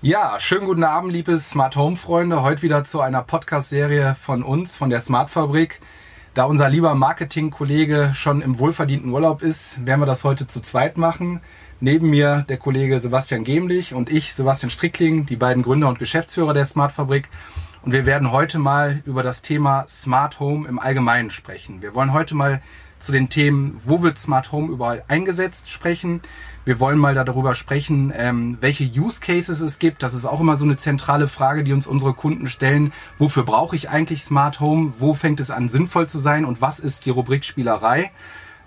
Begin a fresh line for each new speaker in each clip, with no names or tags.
Ja, schönen guten Abend, liebe Smart Home Freunde. Heute wieder zu einer Podcast-Serie von uns, von der Smart Fabrik. Da unser lieber Marketing-Kollege schon im wohlverdienten Urlaub ist, werden wir das heute zu zweit machen. Neben mir der Kollege Sebastian Gemlich und ich, Sebastian Strickling, die beiden Gründer und Geschäftsführer der Smart Fabrik. Und wir werden heute mal über das Thema Smart Home im Allgemeinen sprechen. Wir wollen heute mal zu den Themen, wo wird Smart Home überall eingesetzt, sprechen. Wir wollen mal darüber sprechen, ähm, welche Use Cases es gibt. Das ist auch immer so eine zentrale Frage, die uns unsere Kunden stellen. Wofür brauche ich eigentlich Smart Home? Wo fängt es an, sinnvoll zu sein? Und was ist die Rubrik Spielerei?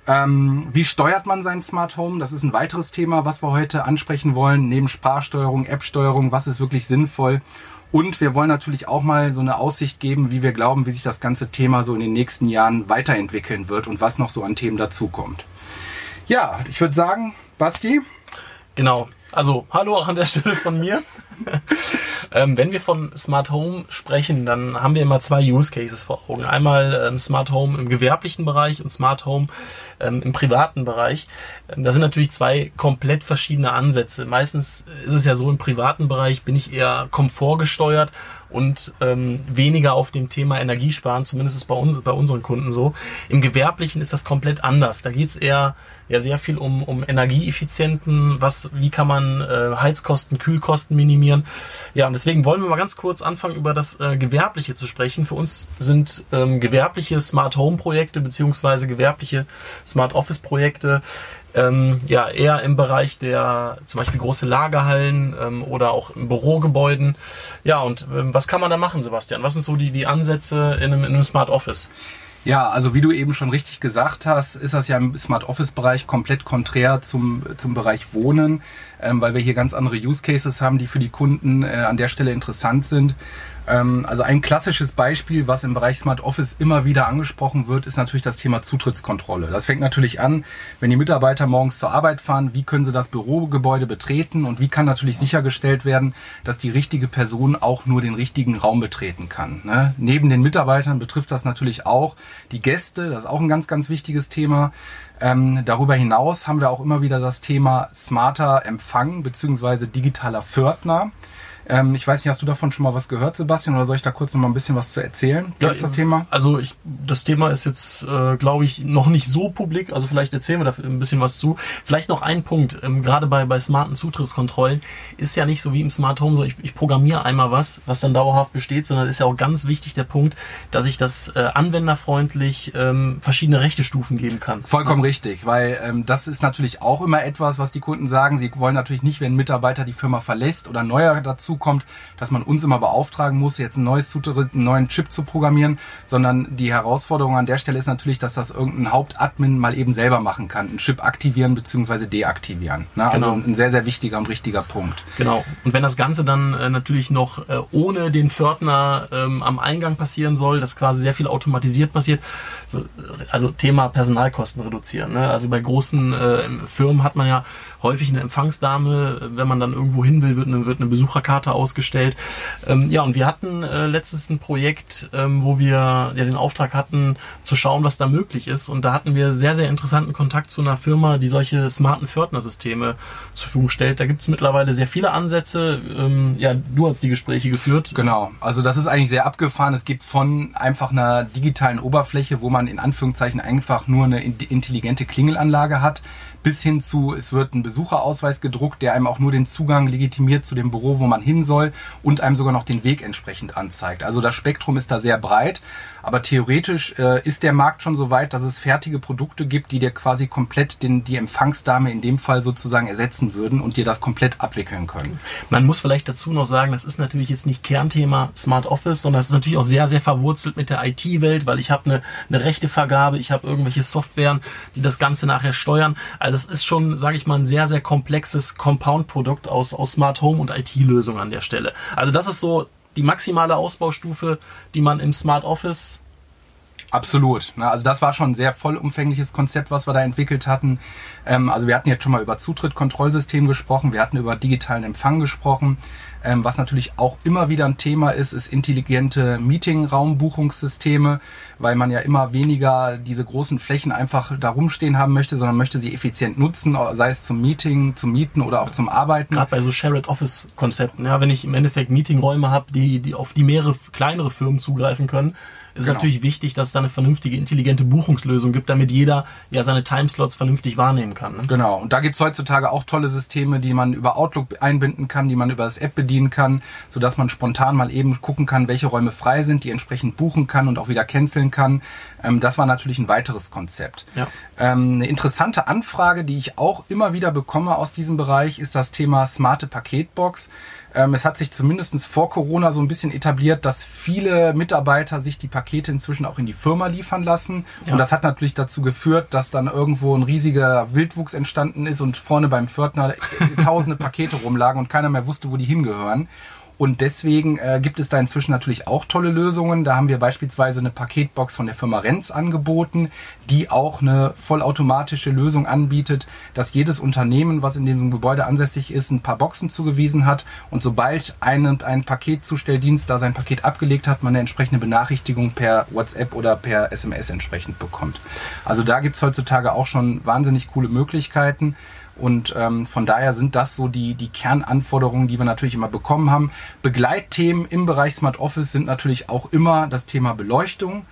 Ähm, wie steuert man sein Smart Home? Das ist ein weiteres Thema, was wir heute ansprechen wollen. Neben Sprachsteuerung, App-Steuerung, was ist wirklich sinnvoll? Und wir wollen natürlich auch mal so eine Aussicht geben, wie wir glauben, wie sich das ganze Thema so in den nächsten Jahren weiterentwickeln wird und was noch so an Themen dazukommt. Ja, ich würde sagen, Basti.
Genau. Also, hallo auch an der Stelle von mir. ähm, wenn wir von Smart Home sprechen, dann haben wir immer zwei Use Cases vor Augen. Einmal ähm, Smart Home im gewerblichen Bereich und Smart Home ähm, im privaten Bereich. Ähm, das sind natürlich zwei komplett verschiedene Ansätze. Meistens ist es ja so, im privaten Bereich bin ich eher komfortgesteuert und ähm, weniger auf dem Thema Energiesparen, zumindest ist bei uns, bei unseren Kunden so. Im Gewerblichen ist das komplett anders. Da geht's eher ja sehr viel um, um Energieeffizienten, was, wie kann man äh, Heizkosten, Kühlkosten minimieren. Ja, und deswegen wollen wir mal ganz kurz anfangen, über das äh, Gewerbliche zu sprechen. Für uns sind ähm, gewerbliche Smart Home Projekte beziehungsweise gewerbliche Smart Office Projekte ähm, ja eher im Bereich der zum Beispiel große Lagerhallen ähm, oder auch in Bürogebäuden. Ja, und ähm, was kann man da machen, Sebastian? Was sind so die, die Ansätze in einem, in einem Smart Office?
Ja, also wie du eben schon richtig gesagt hast, ist das ja im Smart Office Bereich komplett konträr zum, zum Bereich Wohnen, ähm, weil wir hier ganz andere Use Cases haben, die für die Kunden äh, an der Stelle interessant sind. Ähm, also ein klassisches Beispiel, was im Bereich Smart Office immer wieder angesprochen wird, ist natürlich das Thema Zutrittskontrolle. Das fängt natürlich an, wenn die Mitarbeiter morgens zur Arbeit fahren, wie können sie das Bürogebäude betreten und wie kann natürlich sichergestellt werden, dass die richtige Person auch nur den richtigen Raum betreten kann. Ne? Neben den Mitarbeitern betrifft das natürlich auch die Gäste, das ist auch ein ganz, ganz wichtiges Thema. Ähm, darüber hinaus haben wir auch immer wieder das Thema smarter Empfang beziehungsweise digitaler Pförtner. Ähm, ich weiß nicht, hast du davon schon mal was gehört, Sebastian, oder soll ich da kurz noch mal ein bisschen was zu erzählen?
Ja, das Thema? Also ich, das Thema ist jetzt, äh, glaube ich, noch nicht so publik. Also vielleicht erzählen wir da ein bisschen was zu. Vielleicht noch ein Punkt, ähm, gerade bei, bei smarten Zutrittskontrollen ist ja nicht so wie im Smart Home so, ich, ich programmiere einmal was, was dann dauerhaft besteht, sondern ist ja auch ganz wichtig der Punkt, dass ich das äh, anwenderfreundlich ähm, verschiedene Rechtestufen geben kann.
Vollkommen ja. richtig, weil ähm, das ist natürlich auch immer etwas, was die Kunden sagen. Sie wollen natürlich nicht, wenn ein Mitarbeiter die Firma verlässt oder neuer dazu kommt, dass man uns immer beauftragen muss, jetzt ein neues Zutritt, einen neuen Chip zu programmieren, sondern die Herausforderung an der Stelle ist natürlich, dass das irgendein Hauptadmin mal eben selber machen kann, einen Chip aktivieren bzw. deaktivieren. Ne? Also genau. ein sehr, sehr wichtiger und richtiger Punkt.
Genau. Und wenn das Ganze dann äh, natürlich noch äh, ohne den Pförtner ähm, am Eingang passieren soll, dass quasi sehr viel automatisiert passiert, so, also Thema Personalkosten reduzieren. Ne? Also bei großen äh, Firmen hat man ja häufig eine Empfangsdame, wenn man dann irgendwo hin will, wird eine, wird eine Besucherkarte ausgestellt. Ähm, ja, und wir hatten äh, letztens ein Projekt, ähm, wo wir ja den Auftrag hatten, zu schauen, was da möglich ist. Und da hatten wir sehr, sehr interessanten Kontakt zu einer Firma, die solche smarten Pförtnersysteme zur Verfügung stellt. Da gibt es mittlerweile sehr viele Ansätze. Ähm, ja, du hast die Gespräche geführt.
Genau, also das ist eigentlich sehr abgefahren. Es gibt von einfach einer digitalen Oberfläche, wo man in Anführungszeichen einfach nur eine intelligente Klingelanlage hat, bis hin zu, es wird ein Besucherausweis gedruckt, der einem auch nur den Zugang legitimiert zu dem Büro, wo man hin soll und einem sogar noch den Weg entsprechend anzeigt. Also das Spektrum ist da sehr breit. Aber theoretisch äh, ist der Markt schon so weit, dass es fertige Produkte gibt, die dir quasi komplett den, die Empfangsdame in dem Fall sozusagen ersetzen würden und dir das komplett abwickeln können.
Man muss vielleicht dazu noch sagen, das ist natürlich jetzt nicht Kernthema Smart Office, sondern es ist natürlich auch sehr, sehr verwurzelt mit der IT-Welt, weil ich habe eine, eine Rechtevergabe, ich habe irgendwelche Softwaren, die das Ganze nachher steuern. Also das ist schon, sage ich mal, ein sehr, sehr komplexes Compound-Produkt aus, aus Smart Home und IT-Lösungen an der Stelle. Also das ist so die maximale Ausbaustufe, die man im Smart Office
Absolut. Also das war schon ein sehr vollumfängliches Konzept, was wir da entwickelt hatten. Ähm, also wir hatten jetzt schon mal über Zutritt-Kontrollsystem gesprochen, wir hatten über digitalen Empfang gesprochen. Ähm, was natürlich auch immer wieder ein Thema ist, ist intelligente Meeting-Raumbuchungssysteme, weil man ja immer weniger diese großen Flächen einfach da rumstehen haben möchte, sondern möchte sie effizient nutzen, sei es zum Meeting, zum Mieten oder auch zum Arbeiten.
Gerade bei so Shared Office Konzepten, ja, wenn ich im Endeffekt Meetingräume habe, die, die auf die mehrere kleinere Firmen zugreifen können, ist genau. natürlich wichtig, dass es da eine vernünftige, intelligente Buchungslösung gibt, damit jeder ja seine Timeslots vernünftig wahrnehmen kann. Ne?
Genau. Und da gibt's heutzutage auch tolle Systeme, die man über Outlook einbinden kann, die man über das App bedienen kann, sodass man spontan mal eben gucken kann, welche Räume frei sind, die entsprechend buchen kann und auch wieder canceln kann. Ähm, das war natürlich ein weiteres Konzept. Ja. Ähm, eine interessante Anfrage, die ich auch immer wieder bekomme aus diesem Bereich, ist das Thema smarte Paketbox. Ähm, es hat sich zumindest vor Corona so ein bisschen etabliert, dass viele Mitarbeiter sich die Pakete inzwischen auch in die Firma liefern lassen. Ja. Und das hat natürlich dazu geführt, dass dann irgendwo ein riesiger Wildwuchs entstanden ist und vorne beim Pförtner tausende Pakete rumlagen und keiner mehr wusste, wo die hingehören. Und deswegen äh, gibt es da inzwischen natürlich auch tolle Lösungen. Da haben wir beispielsweise eine Paketbox von der Firma Renz angeboten, die auch eine vollautomatische Lösung anbietet, dass jedes Unternehmen, was in diesem Gebäude ansässig ist, ein paar Boxen zugewiesen hat. Und sobald ein, ein Paketzustelldienst da sein Paket abgelegt hat, man eine entsprechende Benachrichtigung per WhatsApp oder per SMS entsprechend bekommt. Also da gibt es heutzutage auch schon wahnsinnig coole Möglichkeiten. Und ähm, von daher sind das so die, die Kernanforderungen, die wir natürlich immer bekommen haben. Begleitthemen im Bereich Smart Office sind natürlich auch immer das Thema Beleuchtung.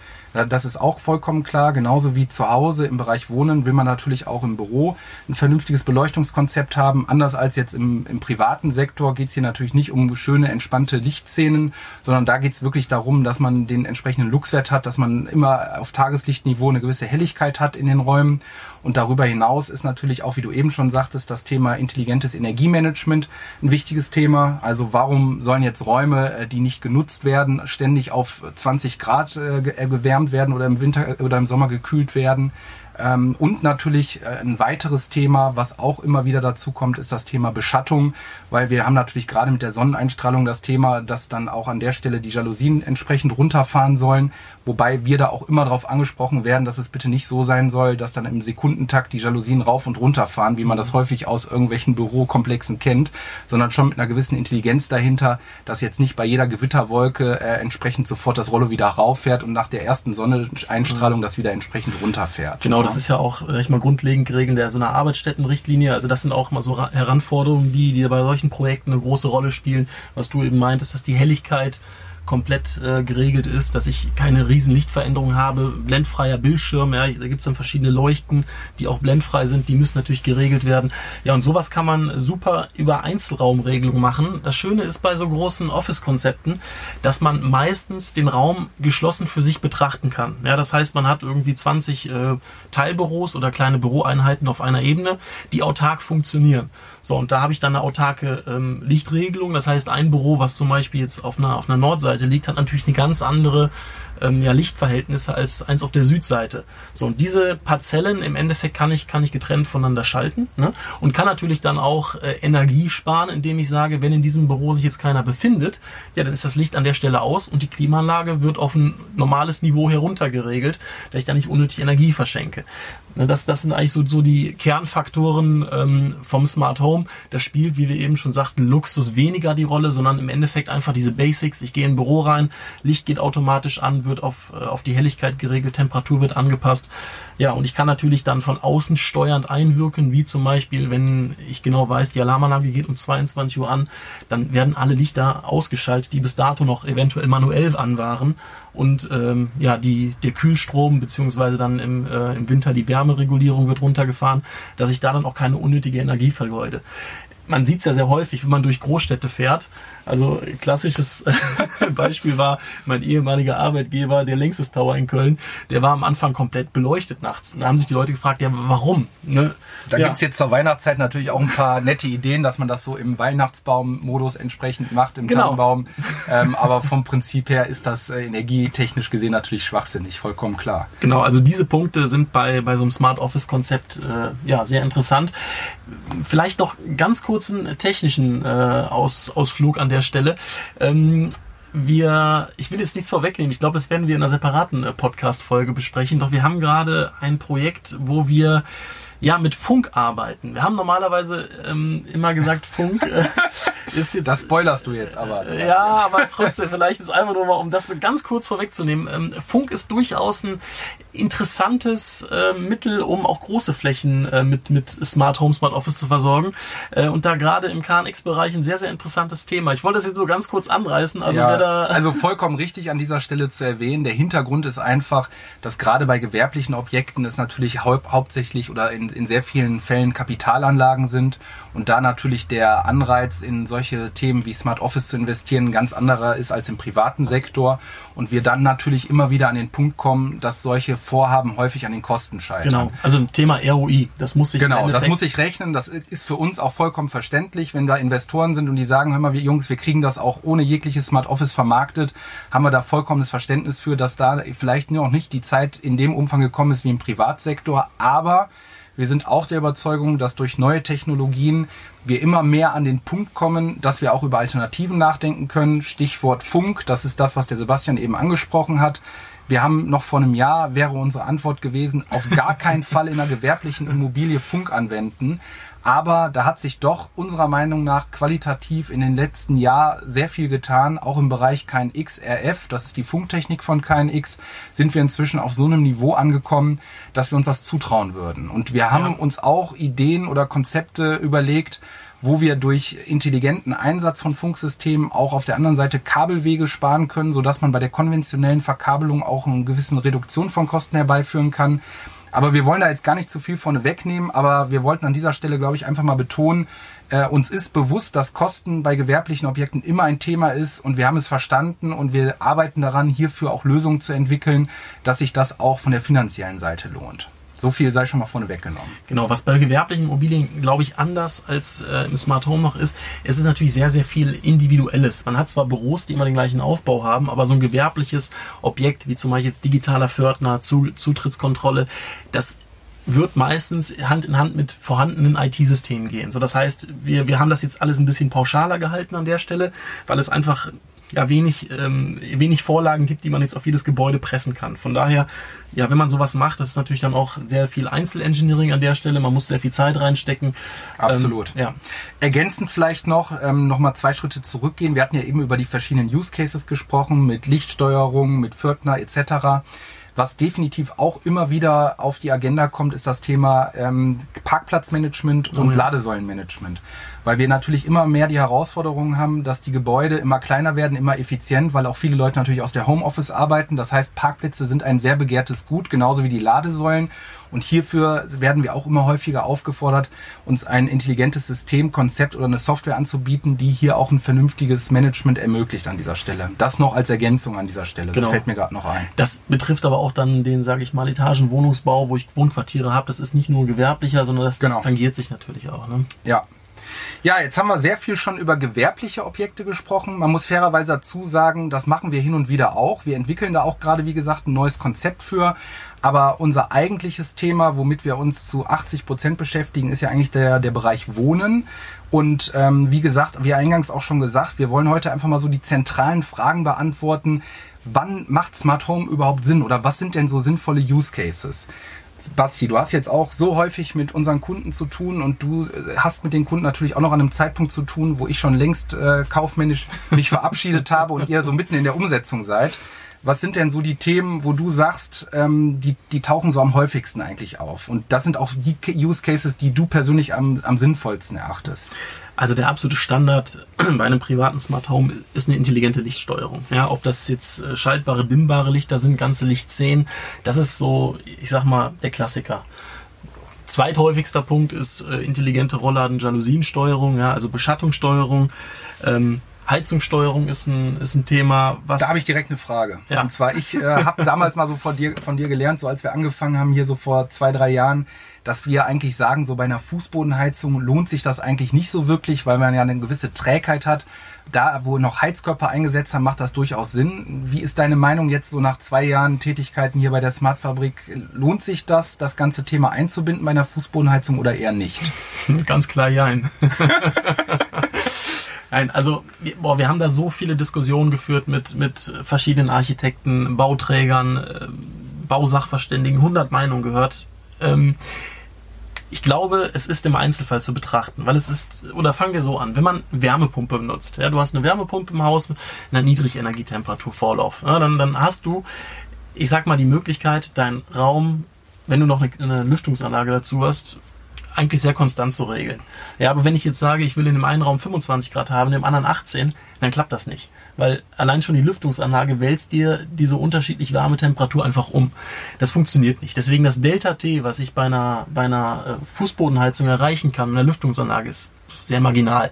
Das ist auch vollkommen klar. Genauso wie zu Hause im Bereich Wohnen will man natürlich auch im Büro ein vernünftiges Beleuchtungskonzept haben. Anders als jetzt im, im privaten Sektor geht es hier natürlich nicht um schöne, entspannte Lichtszenen, sondern da geht es wirklich darum, dass man den entsprechenden Luxwert hat, dass man immer auf Tageslichtniveau eine gewisse Helligkeit hat in den Räumen. Und darüber hinaus ist natürlich auch, wie du eben schon sagtest, das Thema intelligentes Energiemanagement ein wichtiges Thema. Also warum sollen jetzt Räume, äh, die nicht genutzt werden, ständig auf 20 Grad äh, gewärmt gewärmt werden oder im Winter oder im Sommer gekühlt werden. Ähm, und natürlich äh, ein weiteres Thema, was auch immer wieder dazu kommt, ist das Thema Beschattung, weil wir haben natürlich gerade mit der Sonneneinstrahlung das Thema, dass dann auch an der Stelle die Jalousien entsprechend runterfahren sollen, wobei wir da auch immer darauf angesprochen werden, dass es bitte nicht so sein soll, dass dann im Sekundentakt die Jalousien rauf und runter fahren, wie man das häufig aus irgendwelchen Bürokomplexen kennt, sondern schon mit einer gewissen Intelligenz dahinter, dass jetzt nicht bei jeder Gewitterwolke äh, entsprechend sofort das Rollo wieder rauffährt und nach der ersten Sonneneinstrahlung das wieder entsprechend runterfährt.
Genau, das ist ja auch recht mal grundlegend geregelt der so einer Arbeitsstättenrichtlinie. Also das sind auch mal so Heranforderungen, die, die bei solchen Projekten eine große Rolle spielen, was du eben meintest, dass die Helligkeit komplett äh, geregelt ist, dass ich keine riesen Lichtveränderungen habe, blendfreier Bildschirm, ja, da gibt es dann verschiedene Leuchten, die auch blendfrei sind, die müssen natürlich geregelt werden. Ja, und sowas kann man super über Einzelraumregelung machen. Das Schöne ist bei so großen Office-Konzepten, dass man meistens den Raum geschlossen für sich betrachten kann. Ja, das heißt, man hat irgendwie 20 äh, Teilbüros oder kleine Büroeinheiten auf einer Ebene, die autark funktionieren. So, und da habe ich dann eine autarke ähm, Lichtregelung. Das heißt, ein Büro, was zum Beispiel jetzt auf einer, auf einer Nordseite Nordseite liegt, hat natürlich eine ganz andere ähm, ja, Lichtverhältnisse als eins auf der Südseite. So, und diese Parzellen im Endeffekt kann ich, kann ich getrennt voneinander schalten ne? und kann natürlich dann auch äh, Energie sparen, indem ich sage, wenn in diesem Büro sich jetzt keiner befindet, ja, dann ist das Licht an der Stelle aus und die Klimaanlage wird auf ein normales Niveau heruntergeregelt, da ich da nicht unnötig Energie verschenke. Ne, das, das sind eigentlich so, so die Kernfaktoren ähm, vom Smart Home. Da spielt, wie wir eben schon sagten, Luxus weniger die Rolle, sondern im Endeffekt einfach diese Basics. Ich gehe in ein Büro rein, Licht geht automatisch an, wird auf, äh, auf die Helligkeit geregelt, Temperatur wird angepasst. Ja, und ich kann natürlich dann von außen steuernd einwirken, wie zum Beispiel, wenn ich genau weiß, die Alarmanlage geht um 22 Uhr an, dann werden alle Lichter ausgeschaltet, die bis dato noch eventuell manuell an waren. Und ähm, ja, die, der Kühlstrom beziehungsweise dann im, äh, im Winter die Wärmeregulierung wird runtergefahren, dass ich da dann auch keine unnötige Energie vergeude man sieht es ja sehr häufig, wenn man durch Großstädte fährt. Also klassisches Beispiel war mein ehemaliger Arbeitgeber, der Längstes Tower in Köln, der war am Anfang komplett beleuchtet nachts. Und da haben sich die Leute gefragt, ja, warum? Ne?
Da ja. gibt's jetzt zur Weihnachtszeit natürlich auch ein paar nette Ideen, dass man das so im Weihnachtsbaum-Modus entsprechend macht, im genau. Tannenbaum. Ähm, aber vom Prinzip her ist das äh, energietechnisch gesehen natürlich schwachsinnig, vollkommen klar.
Genau, also diese Punkte sind bei, bei so einem Smart Office-Konzept äh, ja, sehr interessant. Vielleicht noch ganz kurzen technischen äh, Aus, Ausflug an der Stelle. Ähm, wir, ich will jetzt nichts vorwegnehmen, ich glaube, das werden wir in einer separaten äh, Podcast-Folge besprechen, doch wir haben gerade ein Projekt, wo wir ja, mit Funk arbeiten. Wir haben normalerweise ähm, immer gesagt, Funk äh, ist jetzt.
Das spoilerst du jetzt aber.
Äh, ja, aber trotzdem, vielleicht ist einfach nur mal, um das ganz kurz vorwegzunehmen. Ähm, Funk ist durchaus ein interessantes äh, Mittel, um auch große Flächen äh, mit, mit Smart Home, Smart Office zu versorgen. Äh, und da gerade im KNX-Bereich ein sehr, sehr interessantes Thema. Ich wollte das jetzt nur ganz kurz anreißen.
Also, ja, da also vollkommen richtig an dieser Stelle zu erwähnen. Der Hintergrund ist einfach, dass gerade bei gewerblichen Objekten es natürlich hau hauptsächlich oder in, in sehr vielen Fällen Kapitalanlagen sind und da natürlich der Anreiz in solche Themen wie Smart Office zu investieren ein ganz anderer ist als im privaten Sektor und wir dann natürlich immer wieder an den Punkt kommen, dass solche Vorhaben häufig an den Kosten scheitern.
Genau, also ein Thema ROI, das muss sich
Genau, das muss sich rechnen, das ist für uns auch vollkommen verständlich, wenn da Investoren sind und die sagen, hör mal, wir Jungs, wir kriegen das auch ohne jegliches Smart Office vermarktet, haben wir da vollkommenes Verständnis für, dass da vielleicht noch nicht die Zeit in dem Umfang gekommen ist wie im Privatsektor, aber wir sind auch der Überzeugung, dass durch neue Technologien wir immer mehr an den Punkt kommen, dass wir auch über Alternativen nachdenken können. Stichwort Funk, das ist das, was der Sebastian eben angesprochen hat. Wir haben noch vor einem Jahr, wäre unsere Antwort gewesen, auf gar keinen Fall in einer gewerblichen Immobilie Funk anwenden. Aber da hat sich doch unserer Meinung nach qualitativ in den letzten Jahren sehr viel getan. Auch im Bereich KNX RF, das ist die Funktechnik von KNX, sind wir inzwischen auf so einem Niveau angekommen, dass wir uns das zutrauen würden. Und wir haben ja. uns auch Ideen oder Konzepte überlegt, wo wir durch intelligenten Einsatz von Funksystemen auch auf der anderen Seite Kabelwege sparen können, sodass man bei der konventionellen Verkabelung auch eine gewisse Reduktion von Kosten herbeiführen kann. Aber wir wollen da jetzt gar nicht zu viel vorne wegnehmen, aber wir wollten an dieser Stelle, glaube ich, einfach mal betonen, äh, uns ist bewusst, dass Kosten bei gewerblichen Objekten immer ein Thema ist und wir haben es verstanden und wir arbeiten daran, hierfür auch Lösungen zu entwickeln, dass sich das auch von der finanziellen Seite lohnt. So viel sei schon mal vorne weggenommen.
Genau, was bei gewerblichen Immobilien, glaube ich, anders als äh, im Smart Home noch ist, es ist natürlich sehr, sehr viel Individuelles. Man hat zwar Büros, die immer den gleichen Aufbau haben, aber so ein gewerbliches Objekt, wie zum Beispiel jetzt digitaler Fördner, Zutrittskontrolle, das wird meistens Hand in Hand mit vorhandenen IT-Systemen gehen. So, das heißt, wir, wir haben das jetzt alles ein bisschen pauschaler gehalten an der Stelle, weil es einfach ja wenig, ähm, wenig Vorlagen gibt, die man jetzt auf jedes Gebäude pressen kann. Von daher, ja, wenn man sowas macht, das ist natürlich dann auch sehr viel Einzelengineering an der Stelle. Man muss sehr viel Zeit reinstecken.
Absolut. Ähm, ja. Ergänzend vielleicht noch, ähm, noch mal zwei Schritte zurückgehen. Wir hatten ja eben über die verschiedenen Use Cases gesprochen, mit Lichtsteuerung, mit Pförtner etc. Was definitiv auch immer wieder auf die Agenda kommt, ist das Thema ähm, Parkplatzmanagement und oh ja. Ladesäulenmanagement weil wir natürlich immer mehr die Herausforderungen haben, dass die Gebäude immer kleiner werden, immer effizient, weil auch viele Leute natürlich aus der Homeoffice arbeiten. Das heißt, Parkplätze sind ein sehr begehrtes Gut, genauso wie die Ladesäulen. Und hierfür werden wir auch immer häufiger aufgefordert, uns ein intelligentes Systemkonzept oder eine Software anzubieten, die hier auch ein vernünftiges Management ermöglicht an dieser Stelle. Das noch als Ergänzung an dieser Stelle.
Genau.
Das fällt mir gerade noch ein.
Das betrifft aber auch dann den, sage ich mal, Etagenwohnungsbau, wo ich Wohnquartiere habe. Das ist nicht nur gewerblicher, sondern das, genau. das tangiert sich natürlich auch. Ne?
Ja, ja, jetzt haben wir sehr viel schon über gewerbliche Objekte gesprochen. Man muss fairerweise dazu sagen, das machen wir hin und wieder auch. Wir entwickeln da auch gerade, wie gesagt, ein neues Konzept für. Aber unser eigentliches Thema, womit wir uns zu 80 Prozent beschäftigen, ist ja eigentlich der, der Bereich Wohnen. Und ähm, wie gesagt, wie eingangs auch schon gesagt, wir wollen heute einfach mal so die zentralen Fragen beantworten. Wann macht Smart Home überhaupt Sinn oder was sind denn so sinnvolle Use Cases? Basti, du hast jetzt auch so häufig mit unseren Kunden zu tun und du äh, hast mit den Kunden natürlich auch noch an einem Zeitpunkt zu tun, wo ich schon längst äh, kaufmännisch mich verabschiedet habe und ihr so mitten in der Umsetzung seid. Was sind denn so die Themen, wo du sagst, ähm, die, die tauchen so am häufigsten eigentlich auf? Und das sind auch die Use Cases, die du persönlich am, am sinnvollsten erachtest.
Also der absolute Standard bei einem privaten Smart Home ist eine intelligente Lichtsteuerung. Ja, ob das jetzt äh, schaltbare, dimmbare Lichter sind, ganze Lichtszenen, das ist so, ich sag mal, der Klassiker. Zweithäufigster Punkt ist äh, intelligente Rollladen, Jalousiensteuerung, ja, also Beschattungssteuerung. Ähm, Heizungssteuerung ist ein, ist ein Thema,
was. Da habe ich direkt eine Frage. Ja. Und zwar, ich äh, habe damals mal so von dir, von dir gelernt, so als wir angefangen haben, hier so vor zwei, drei Jahren, dass wir eigentlich sagen, so bei einer Fußbodenheizung lohnt sich das eigentlich nicht so wirklich, weil man ja eine gewisse Trägheit hat. Da, wo noch Heizkörper eingesetzt haben, macht das durchaus Sinn. Wie ist deine Meinung jetzt so nach zwei Jahren Tätigkeiten hier bei der Smartfabrik? Lohnt sich das, das ganze Thema einzubinden bei einer Fußbodenheizung oder eher nicht?
Ganz klar, ja. Nein, also boah, wir haben da so viele Diskussionen geführt mit, mit verschiedenen Architekten, Bauträgern, äh, Bausachverständigen, 100 Meinungen gehört. Ähm, ich glaube, es ist im Einzelfall zu betrachten, weil es ist, oder fangen wir so an, wenn man Wärmepumpe benutzt, ja, du hast eine Wärmepumpe im Haus mit einer Niedrigenergietemperatur Vorlauf, ja, dann, dann hast du, ich sag mal, die Möglichkeit, deinen Raum, wenn du noch eine, eine Lüftungsanlage dazu hast, eigentlich sehr konstant zu regeln. Ja, aber wenn ich jetzt sage, ich will in dem einen Raum 25 Grad haben, in dem anderen 18, dann klappt das nicht. Weil allein schon die Lüftungsanlage wälzt dir diese unterschiedlich warme Temperatur einfach um. Das funktioniert nicht. Deswegen das Delta T, was ich bei einer, bei einer äh, Fußbodenheizung erreichen kann, in der Lüftungsanlage, ist sehr marginal.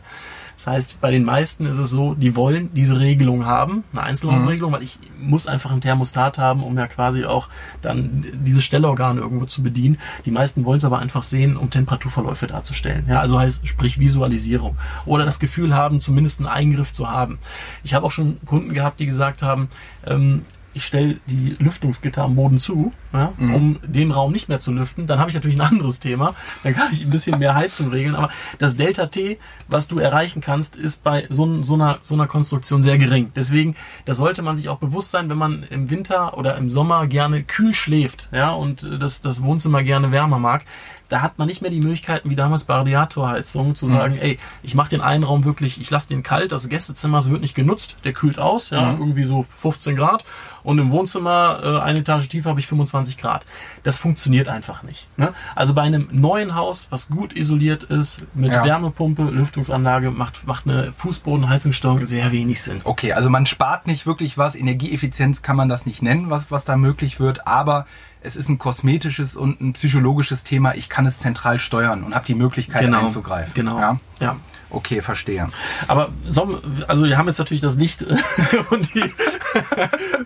Das heißt, bei den meisten ist es so, die wollen diese Regelung haben, eine Einzelraumregelung, mhm. weil ich muss einfach ein Thermostat haben, um ja quasi auch dann diese Stellorgane irgendwo zu bedienen. Die meisten wollen es aber einfach sehen, um Temperaturverläufe darzustellen. Ja, also heißt, sprich Visualisierung. Oder das Gefühl haben, zumindest einen Eingriff zu haben. Ich habe auch schon Kunden gehabt, die gesagt haben, ähm, ich stelle die Lüftungsgitter am Boden zu, ja, mhm. um den Raum nicht mehr zu lüften, dann habe ich natürlich ein anderes Thema. Dann kann ich ein bisschen mehr Heizung regeln. Aber das Delta T, was du erreichen kannst, ist bei so, so, einer, so einer Konstruktion sehr gering. Deswegen, da sollte man sich auch bewusst sein, wenn man im Winter oder im Sommer gerne kühl schläft ja, und das, das Wohnzimmer gerne wärmer mag, da hat man nicht mehr die Möglichkeiten wie damals bei Radiatorheizung zu sagen, mhm. ey, ich mache den einen Raum wirklich, ich lasse den kalt, das Gästezimmer wird nicht genutzt, der kühlt aus, ja, mhm. irgendwie so 15 Grad und im Wohnzimmer äh, eine Etage tiefer habe ich 25 Grad. Das funktioniert einfach nicht. Ne? Also bei einem neuen Haus, was gut isoliert ist, mit ja. Wärmepumpe, Lüftungsanlage, macht, macht eine Fußbodenheizungssteuerung sehr wenig Sinn.
Okay, also man spart nicht wirklich was, Energieeffizienz kann man das nicht nennen, was, was da möglich wird, aber es ist ein kosmetisches und ein psychologisches Thema. Ich kann es zentral steuern und habe die Möglichkeit
genau,
einzugreifen.
Genau.
Ja? ja. Okay, verstehe.
Aber so, also wir haben jetzt natürlich das Licht und die,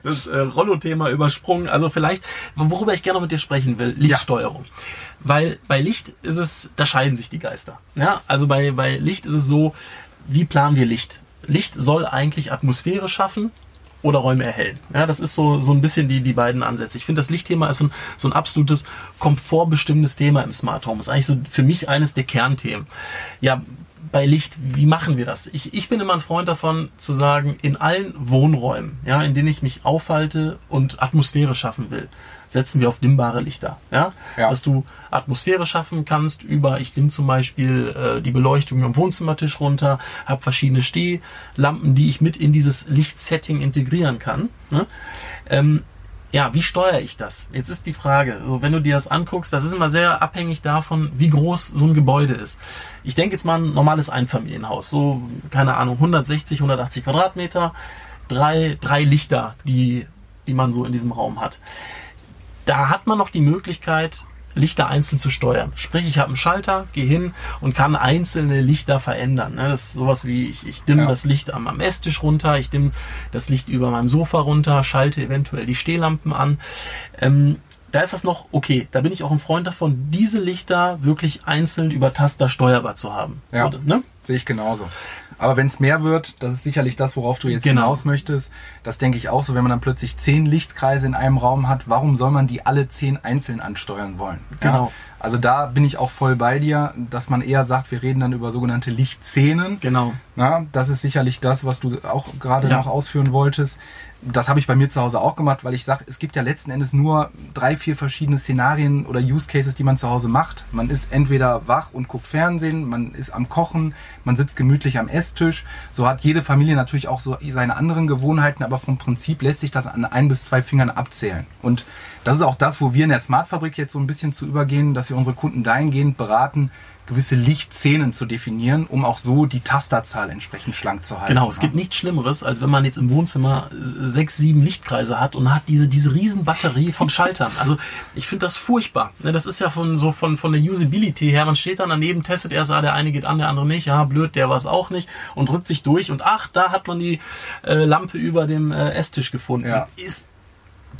das äh, Rollo-Thema übersprungen. Also vielleicht, worüber ich gerne mit dir sprechen will, Lichtsteuerung. Ja. Weil bei Licht ist es, da scheiden sich die Geister. Ja, also bei, bei Licht ist es so, wie planen wir Licht? Licht soll eigentlich Atmosphäre schaffen oder Räume erhellen. Ja, das ist so, so ein bisschen die, die beiden Ansätze. Ich finde, das Lichtthema ist so ein, so ein absolutes komfortbestimmendes Thema im Smart Home. Ist eigentlich so für mich eines der Kernthemen. Ja, bei Licht, wie machen wir das? Ich, ich bin immer ein Freund davon zu sagen, in allen Wohnräumen, ja, in denen ich mich aufhalte und Atmosphäre schaffen will, setzen wir auf dimmbare Lichter. Ja? ja. Dass du Atmosphäre schaffen kannst über, ich nehme zum Beispiel äh, die Beleuchtung am Wohnzimmertisch runter, habe verschiedene Stehlampen, die ich mit in dieses Lichtsetting integrieren kann. Ne? Ähm, ja, wie steuere ich das? Jetzt ist die Frage, so, wenn du dir das anguckst, das ist immer sehr abhängig davon, wie groß so ein Gebäude ist. Ich denke jetzt mal ein normales Einfamilienhaus, so, keine Ahnung, 160, 180 Quadratmeter, drei, drei Lichter, die, die man so in diesem Raum hat da hat man noch die Möglichkeit, Lichter einzeln zu steuern. Sprich, ich habe einen Schalter, gehe hin und kann einzelne Lichter verändern. Ne? Das ist sowas wie, ich, ich dimme ja. das Licht am, am Esstisch runter, ich dimme das Licht über meinem Sofa runter, schalte eventuell die Stehlampen an. Ähm, da ist das noch okay. Da bin ich auch ein Freund davon, diese Lichter wirklich einzeln über Taster steuerbar zu haben.
Ja, ne? sehe ich genauso. Aber wenn es mehr wird, das ist sicherlich das, worauf du jetzt genau. hinaus möchtest. Das denke ich auch so, wenn man dann plötzlich zehn Lichtkreise in einem Raum hat, warum soll man die alle zehn einzeln ansteuern wollen?
Genau. Ja?
Also da bin ich auch voll bei dir, dass man eher sagt, wir reden dann über sogenannte Lichtszenen.
Genau.
Ja, das ist sicherlich das, was du auch gerade ja. noch ausführen wolltest das habe ich bei mir zu Hause auch gemacht, weil ich sage, es gibt ja letzten Endes nur drei, vier verschiedene Szenarien oder Use Cases, die man zu Hause macht. Man ist entweder wach und guckt Fernsehen, man ist am Kochen, man sitzt gemütlich am Esstisch. So hat jede Familie natürlich auch so seine anderen Gewohnheiten, aber vom Prinzip lässt sich das an ein bis zwei Fingern abzählen. Und das ist auch das, wo wir in der Smart Fabrik jetzt so ein bisschen zu übergehen, dass wir unsere Kunden dahingehend beraten, gewisse Lichtszenen zu definieren, um auch so die Tasterzahl entsprechend schlank zu halten.
Genau, es gibt nichts Schlimmeres, als wenn man jetzt im Wohnzimmer sechs, sieben Lichtkreise hat und hat diese, diese riesen Batterie von Schaltern. Also ich finde das furchtbar. Ne, das ist ja von so von, von der Usability her. Man steht dann daneben, testet erst, ah, der eine geht an, der andere nicht. Ja, blöd, der war es auch nicht und drückt sich durch und ach, da hat man die äh, Lampe über dem äh, Esstisch gefunden. Ja. Ist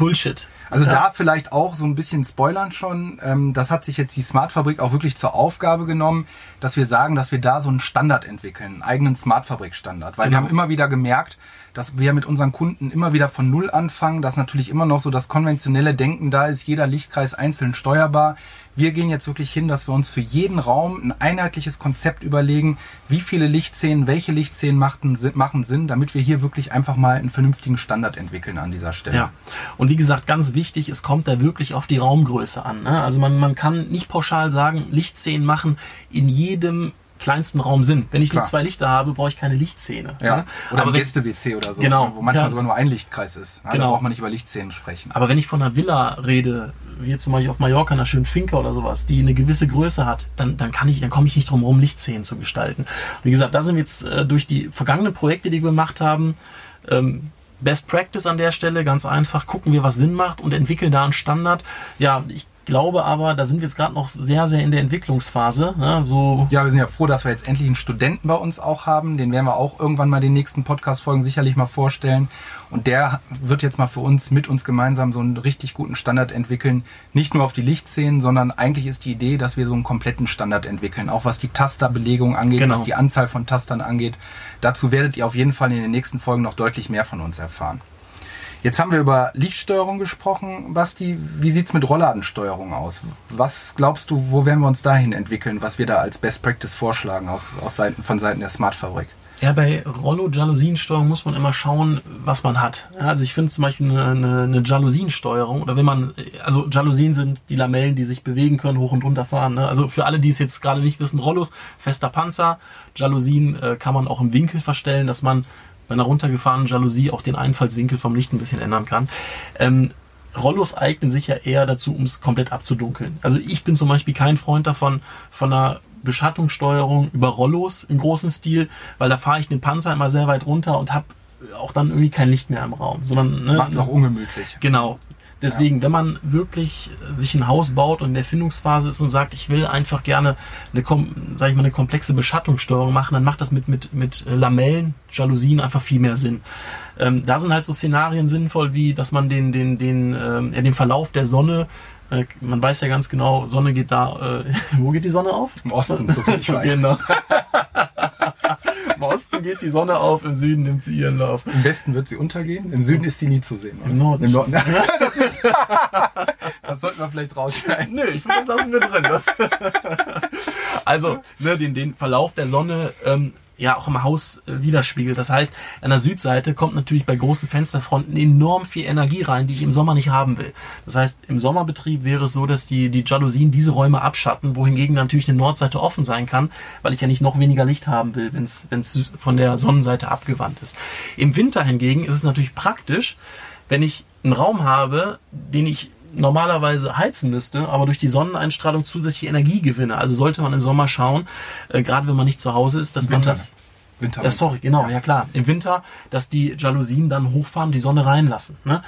Bullshit.
Also ja. da vielleicht auch so ein bisschen spoilern schon. Ähm, das hat sich jetzt die Smart Fabrik auch wirklich zur Aufgabe genommen, dass wir sagen, dass wir da so einen Standard entwickeln, einen eigenen Smart Fabrik Standard. Weil genau. wir haben immer wieder gemerkt, dass wir mit unseren Kunden immer wieder von Null anfangen, dass natürlich immer noch so das konventionelle Denken da ist, jeder Lichtkreis einzeln steuerbar. Wir gehen jetzt wirklich hin, dass wir uns für jeden Raum ein einheitliches Konzept überlegen, wie viele Lichtszenen, welche Lichtszenen machen, machen Sinn, damit wir hier wirklich einfach mal einen vernünftigen Standard entwickeln an dieser Stelle. Ja.
Und wie gesagt, ganz wichtig, es kommt da wirklich auf die Raumgröße an. Ne? Also man, man kann nicht pauschal sagen, Lichtszenen machen in jedem kleinsten Raum Sinn. Wenn ich
Klar.
nur zwei Lichter habe, brauche ich keine Lichtszene.
Ja.
ne?
Oder
Aber
ein Gäste-WC oder so,
Genau.
wo manchmal
Ja.
sogar nur ein Lichtkreis ist. Da
Genau.
braucht man nicht über Lichtszenen sprechen.
Aber wenn ich von einer Villa rede, wie jetzt zum Beispiel auf Mallorca, einer schönen Finca oder sowas, die eine gewisse Größe hat, dann, dann kann ich, dann komme ich nicht drum herum, Lichtszenen zu gestalten. Wie gesagt, da sind wir jetzt äh, durch die vergangenen Projekte, die wir gemacht haben, ähm, Best Practice an der Stelle, ganz einfach, gucken wir, was Sinn macht und entwickeln da einen Standard. Ja, ich glaube aber, da sind wir jetzt gerade noch sehr, sehr in der Entwicklungsphase. Ne? So
Ja, wir sind ja froh, dass wir jetzt endlich einen Studenten bei uns auch haben. Den werden wir auch irgendwann mal den nächsten Podcast-Folgen sicherlich mal vorstellen. Und der wird jetzt mal für uns, mit uns gemeinsam so einen richtig guten Standard entwickeln. Nicht nur auf die Lichtszenen, sondern eigentlich ist die Idee, dass wir so einen kompletten Standard entwickeln. Auch was die Tasterbelegung angeht,
Genau.
was die Anzahl von Tastern angeht. Dazu werdet ihr auf jeden Fall in den nächsten Folgen noch deutlich mehr von uns erfahren. Jetzt haben wir über Lichtsteuerung gesprochen. Basti, wie sieht's mit Rollladensteuerung aus? Was glaubst du, wo werden wir uns dahin entwickeln, was wir da als Best Practice vorschlagen aus, aus Seiten, von Seiten der Smart-Fabrik?
Ja, bei Rollo-Jalousiensteuerung muss man immer schauen, was man hat. Also ich finde zum Beispiel eine, eine, eine Jalousiensteuerung oder wenn man, also Jalousien sind die Lamellen, die sich bewegen können, hoch und runter fahren. Ne? Also für alle, die es jetzt gerade nicht wissen, Rollos, fester Panzer, Jalousien äh, kann man auch im Winkel verstellen, dass man bei einer runtergefahrenen Jalousie auch den Einfallswinkel vom Licht ein bisschen ändern kann. Ähm, Rollos eignen sich ja eher dazu, um es komplett abzudunkeln. Also ich bin zum Beispiel kein Freund davon, von einer Beschattungssteuerung über Rollos im großen Stil, weil da fahre ich den Panzer immer sehr weit runter und habe auch dann irgendwie kein Licht mehr im Raum, sondern ne,
Macht's auch ungemütlich.
Genau. Deswegen, wenn man wirklich sich ein Haus baut und in der Findungsphase ist und sagt, ich will einfach gerne eine, sag ich mal, eine komplexe Beschattungssteuerung machen, dann macht das mit, mit, mit Lamellen, Jalousien einfach viel mehr Sinn. Ähm, da sind halt so Szenarien sinnvoll, wie dass man den, den, den, ähm, ja, den Verlauf der Sonne, äh, man weiß ja ganz genau, Sonne geht da, äh, wo geht die Sonne auf?
Im Osten, soviel ich weiß.
Genau. Im Osten geht die Sonne auf, im Süden nimmt sie ihren Lauf.
Im Westen wird sie untergehen, im Süden ist sie nie zu sehen. oder?
Im Norden.
Im Norden. das, ist, das sollten wir vielleicht rausschneiden.
Nö, ich finde, das lassen wir drin. Das also, ne, den, den Verlauf der Sonne ähm, ja auch im Haus äh, widerspiegelt. Das heißt, an der Südseite kommt natürlich bei großen Fensterfronten enorm viel Energie rein, die ich im Sommer nicht haben will. Das heißt, im Sommerbetrieb wäre es so, dass die, die Jalousien diese Räume abschatten, wohingegen natürlich eine Nordseite offen sein kann, weil ich ja nicht noch weniger Licht haben will, wenn es von der Sonnenseite abgewandt ist. Im Winter hingegen ist es natürlich praktisch, wenn ich einen Raum habe, den ich normalerweise heizen müsste, aber durch die Sonneneinstrahlung zusätzliche Energie gewinne. Also sollte man im Sommer schauen, äh, gerade wenn man nicht zu Hause ist, dass man
Winter.
das
Winter.
ja, sorry, genau, ja. klar. Im Winter, dass die Jalousien dann hochfahren, die Sonne reinlassen. Ne?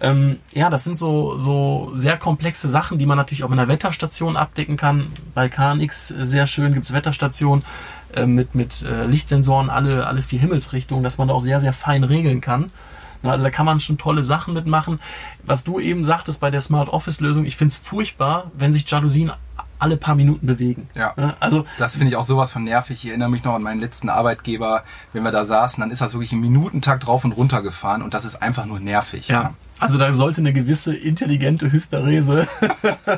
Ähm, ja, das sind so, so sehr komplexe Sachen, die man natürlich auch in der Wetterstation abdecken kann. Bei KNX äh, sehr schön gibt's Wetterstationen äh, mit, mit äh, Lichtsensoren, alle, alle vier Himmelsrichtungen, dass man da auch sehr, sehr fein regeln kann. Na, Also da kann man schon tolle Sachen mitmachen. Was du eben sagtest bei der Smart Office Lösung, ich find's furchtbar, wenn sich Jalousien alle paar Minuten bewegen.
Ja.
Ne? Also
Das finde ich auch sowas von nervig. Ich erinnere mich noch an meinen letzten Arbeitgeber. Wenn wir da saßen, dann ist das wirklich im Minutentakt rauf und runter gefahren und das ist einfach nur nervig.
Ja. Also da sollte eine gewisse intelligente Hysterese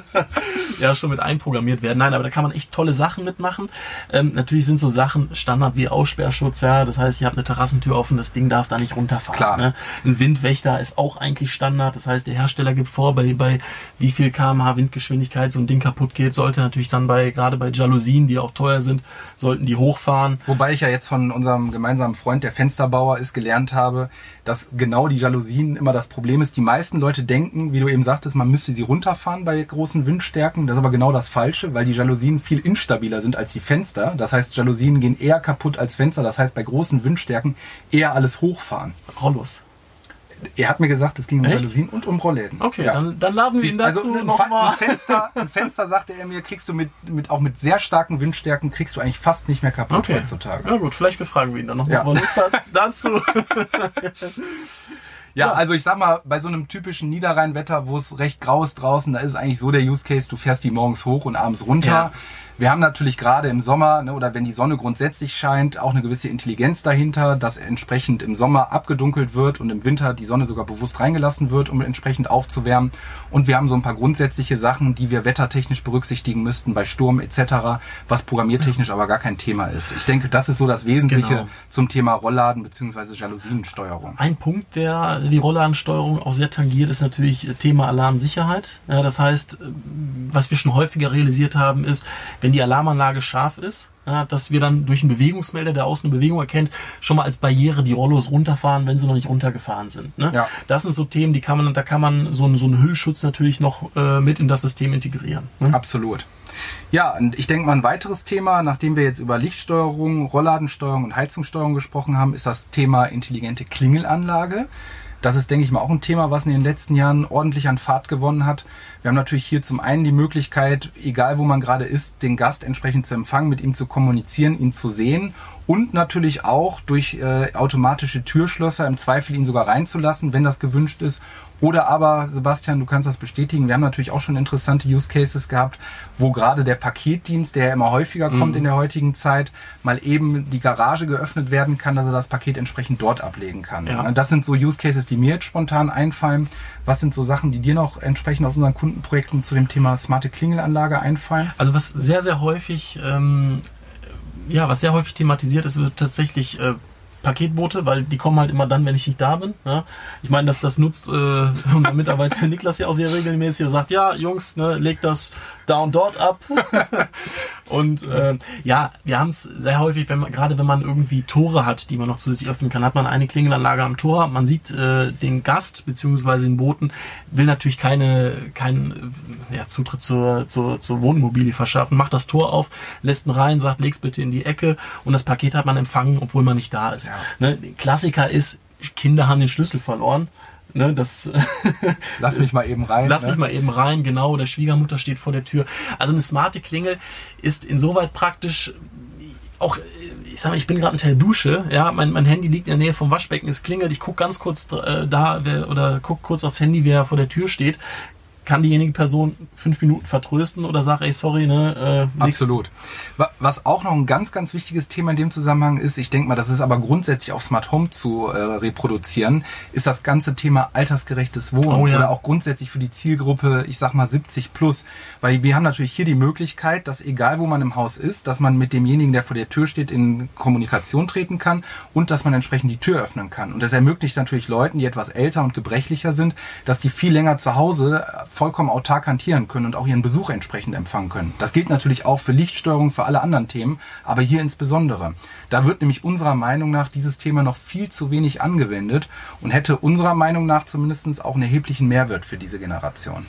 ja schon mit einprogrammiert werden. Nein, aber da kann man echt tolle Sachen mitmachen. Ähm, natürlich sind so Sachen Standard wie Aussperrschutz, ja. Das heißt, ihr habt eine Terrassentür offen, das Ding darf da nicht runterfahren.
Klar.
Ne? Ein Windwächter ist auch eigentlich Standard. Das heißt, der Hersteller gibt vor, bei, bei wie viel kmh Windgeschwindigkeit so ein Ding kaputt geht, sollte natürlich dann bei, gerade bei Jalousien, die auch teuer sind, sollten die hochfahren.
Wobei ich ja jetzt von unserem gemeinsamen Freund, der Fensterbauer ist, gelernt habe, dass genau die Jalousien immer das Problem ist. Die meisten Leute denken, wie du eben sagtest, man müsste sie runterfahren bei großen Windstärken. Das ist aber genau das Falsche, weil die Jalousien viel instabiler sind als die Fenster. Das heißt, Jalousien gehen eher kaputt als Fenster. Das heißt, bei großen Windstärken eher alles hochfahren.
Rollos.
Er hat mir gesagt, es ging um
Echt?
Jalousien und um Rollläden.
Okay,
Ja.
dann, dann laden wir ihn dazu
also
nochmal.
ein Fenster, ein Fenster, sagte er mir, kriegst du mit, mit auch mit sehr starken Windstärken kriegst du eigentlich fast nicht mehr kaputt
Okay.
heutzutage.
Ja gut, vielleicht befragen wir ihn dann nochmal.
Ja.
Lust dazu.
Ja,
Ja.
also ich sag mal, bei so einem typischen Niederrheinwetter, wo es recht grau ist draußen, da ist es eigentlich so der Use Case, du fährst die morgens hoch und abends runter.
Ja.
Wir haben natürlich gerade im Sommer ne, oder wenn die Sonne grundsätzlich scheint, auch eine gewisse Intelligenz dahinter, dass entsprechend im Sommer abgedunkelt wird und im Winter die Sonne sogar bewusst reingelassen wird, um entsprechend aufzuwärmen. Und wir haben so ein paar grundsätzliche Sachen, die wir wettertechnisch berücksichtigen müssten bei Sturm etc., was programmiertechnisch aber gar kein Thema ist. Ich denke, das ist so das Wesentliche
Genau.
zum Thema Rollladen bzw. Jalousiensteuerung.
Ein Punkt, der die Rollladensteuerung auch sehr tangiert, ist natürlich Thema Alarmsicherheit. Ja, das heißt, was wir schon häufiger realisiert haben, ist, wenn die Alarmanlage scharf ist, ja, dass wir dann durch einen Bewegungsmelder, der außen eine Bewegung erkennt, schon mal als Barriere die Rollos runterfahren, wenn sie noch nicht runtergefahren sind. Ne? Ja. Das sind so Themen, die kann man, da kann man so, einen, so einen Hüllschutz natürlich noch äh, mit in das System integrieren.
Ne? Absolut. Ja, und ich denke mal, ein weiteres Thema, nachdem wir jetzt über Lichtsteuerung, Rollladensteuerung und Heizungssteuerung gesprochen haben, ist das Thema intelligente Klingelanlage. Das ist, denke ich mal, auch ein Thema, was in den letzten Jahren ordentlich an Fahrt gewonnen hat. Wir haben natürlich hier zum einen die Möglichkeit, egal wo man gerade ist, den Gast entsprechend zu empfangen, mit ihm zu kommunizieren, ihn zu sehen und natürlich auch durch äh, automatische Türschlösser im Zweifel ihn sogar reinzulassen, wenn das gewünscht ist oder aber, Sebastian, du kannst das bestätigen, wir haben natürlich auch schon interessante Use Cases gehabt, wo gerade der Paketdienst, der ja immer häufiger mhm. kommt in der heutigen Zeit, mal eben die Garage geöffnet werden kann, dass er das Paket entsprechend dort ablegen kann. Ja. Das sind so Use Cases, die mir jetzt spontan einfallen. Was sind so Sachen, die dir noch entsprechend aus unseren Kundenprojekten zu dem Thema smarte Klingelanlage einfallen?
Also was sehr, sehr häufig ähm, ja, was sehr häufig thematisiert ist, wird tatsächlich äh, Paketboote, weil die kommen halt immer dann, wenn ich nicht da bin. Ja. Ich meine, dass das nutzt äh, unser Mitarbeiter Niklas ja auch sehr regelmäßig. Er sagt, ja, Jungs, ne, legt das da und dort ab. und äh, ja, wir haben es sehr häufig, wenn man, gerade wenn man irgendwie Tore hat, die man noch zusätzlich öffnen kann, hat man eine Klingelanlage am Tor. Man sieht äh, den Gast beziehungsweise den Booten, will natürlich keine keinen ja, Zutritt zur, zur, zur Wohnimmobilie verschaffen, macht das Tor auf, lässt ihn rein, sagt, leg's bitte in die Ecke und das Paket hat man empfangen, obwohl man nicht da ist. Ja. Ne? Klassiker ist, Kinder haben den Schlüssel verloren. Ne, das
Lass mich mal eben rein.
Lass ne? mich mal eben rein, genau. Der Schwiegermutter steht vor der Tür. Also eine smarte Klingel ist insoweit praktisch auch ich sag mal, ich bin gerade unter der Dusche, ja, mein, mein Handy liegt in der Nähe vom Waschbecken, es klingelt, ich gucke ganz kurz äh, da wer, oder guck kurz aufs Handy, wer vor der Tür steht, kann diejenige Person fünf Minuten vertrösten oder sagt, ey, sorry, ne?
Äh, Absolut. Was auch noch ein ganz, ganz wichtiges Thema in dem Zusammenhang ist, ich denke mal, das ist aber grundsätzlich auf Smart Home zu äh, reproduzieren, ist das ganze Thema altersgerechtes Wohnen oh, ja. oder auch grundsätzlich für die Zielgruppe, ich sag mal 70 plus. Weil wir haben natürlich hier die Möglichkeit, dass egal wo man im Haus ist, dass man mit demjenigen, der vor der Tür steht, in Kommunikation treten kann und dass man entsprechend die Tür öffnen kann. Und das ermöglicht natürlich Leuten, die etwas älter und gebrechlicher sind, dass die viel länger zu Hause vollkommen autark hantieren können und auch ihren Besuch entsprechend empfangen können. Das gilt natürlich auch für Lichtsteuerung, für alle anderen Themen, aber hier insbesondere. Da wird nämlich unserer Meinung nach dieses Thema noch viel zu wenig angewendet und hätte unserer Meinung nach zumindest auch einen erheblichen Mehrwert für diese Generation.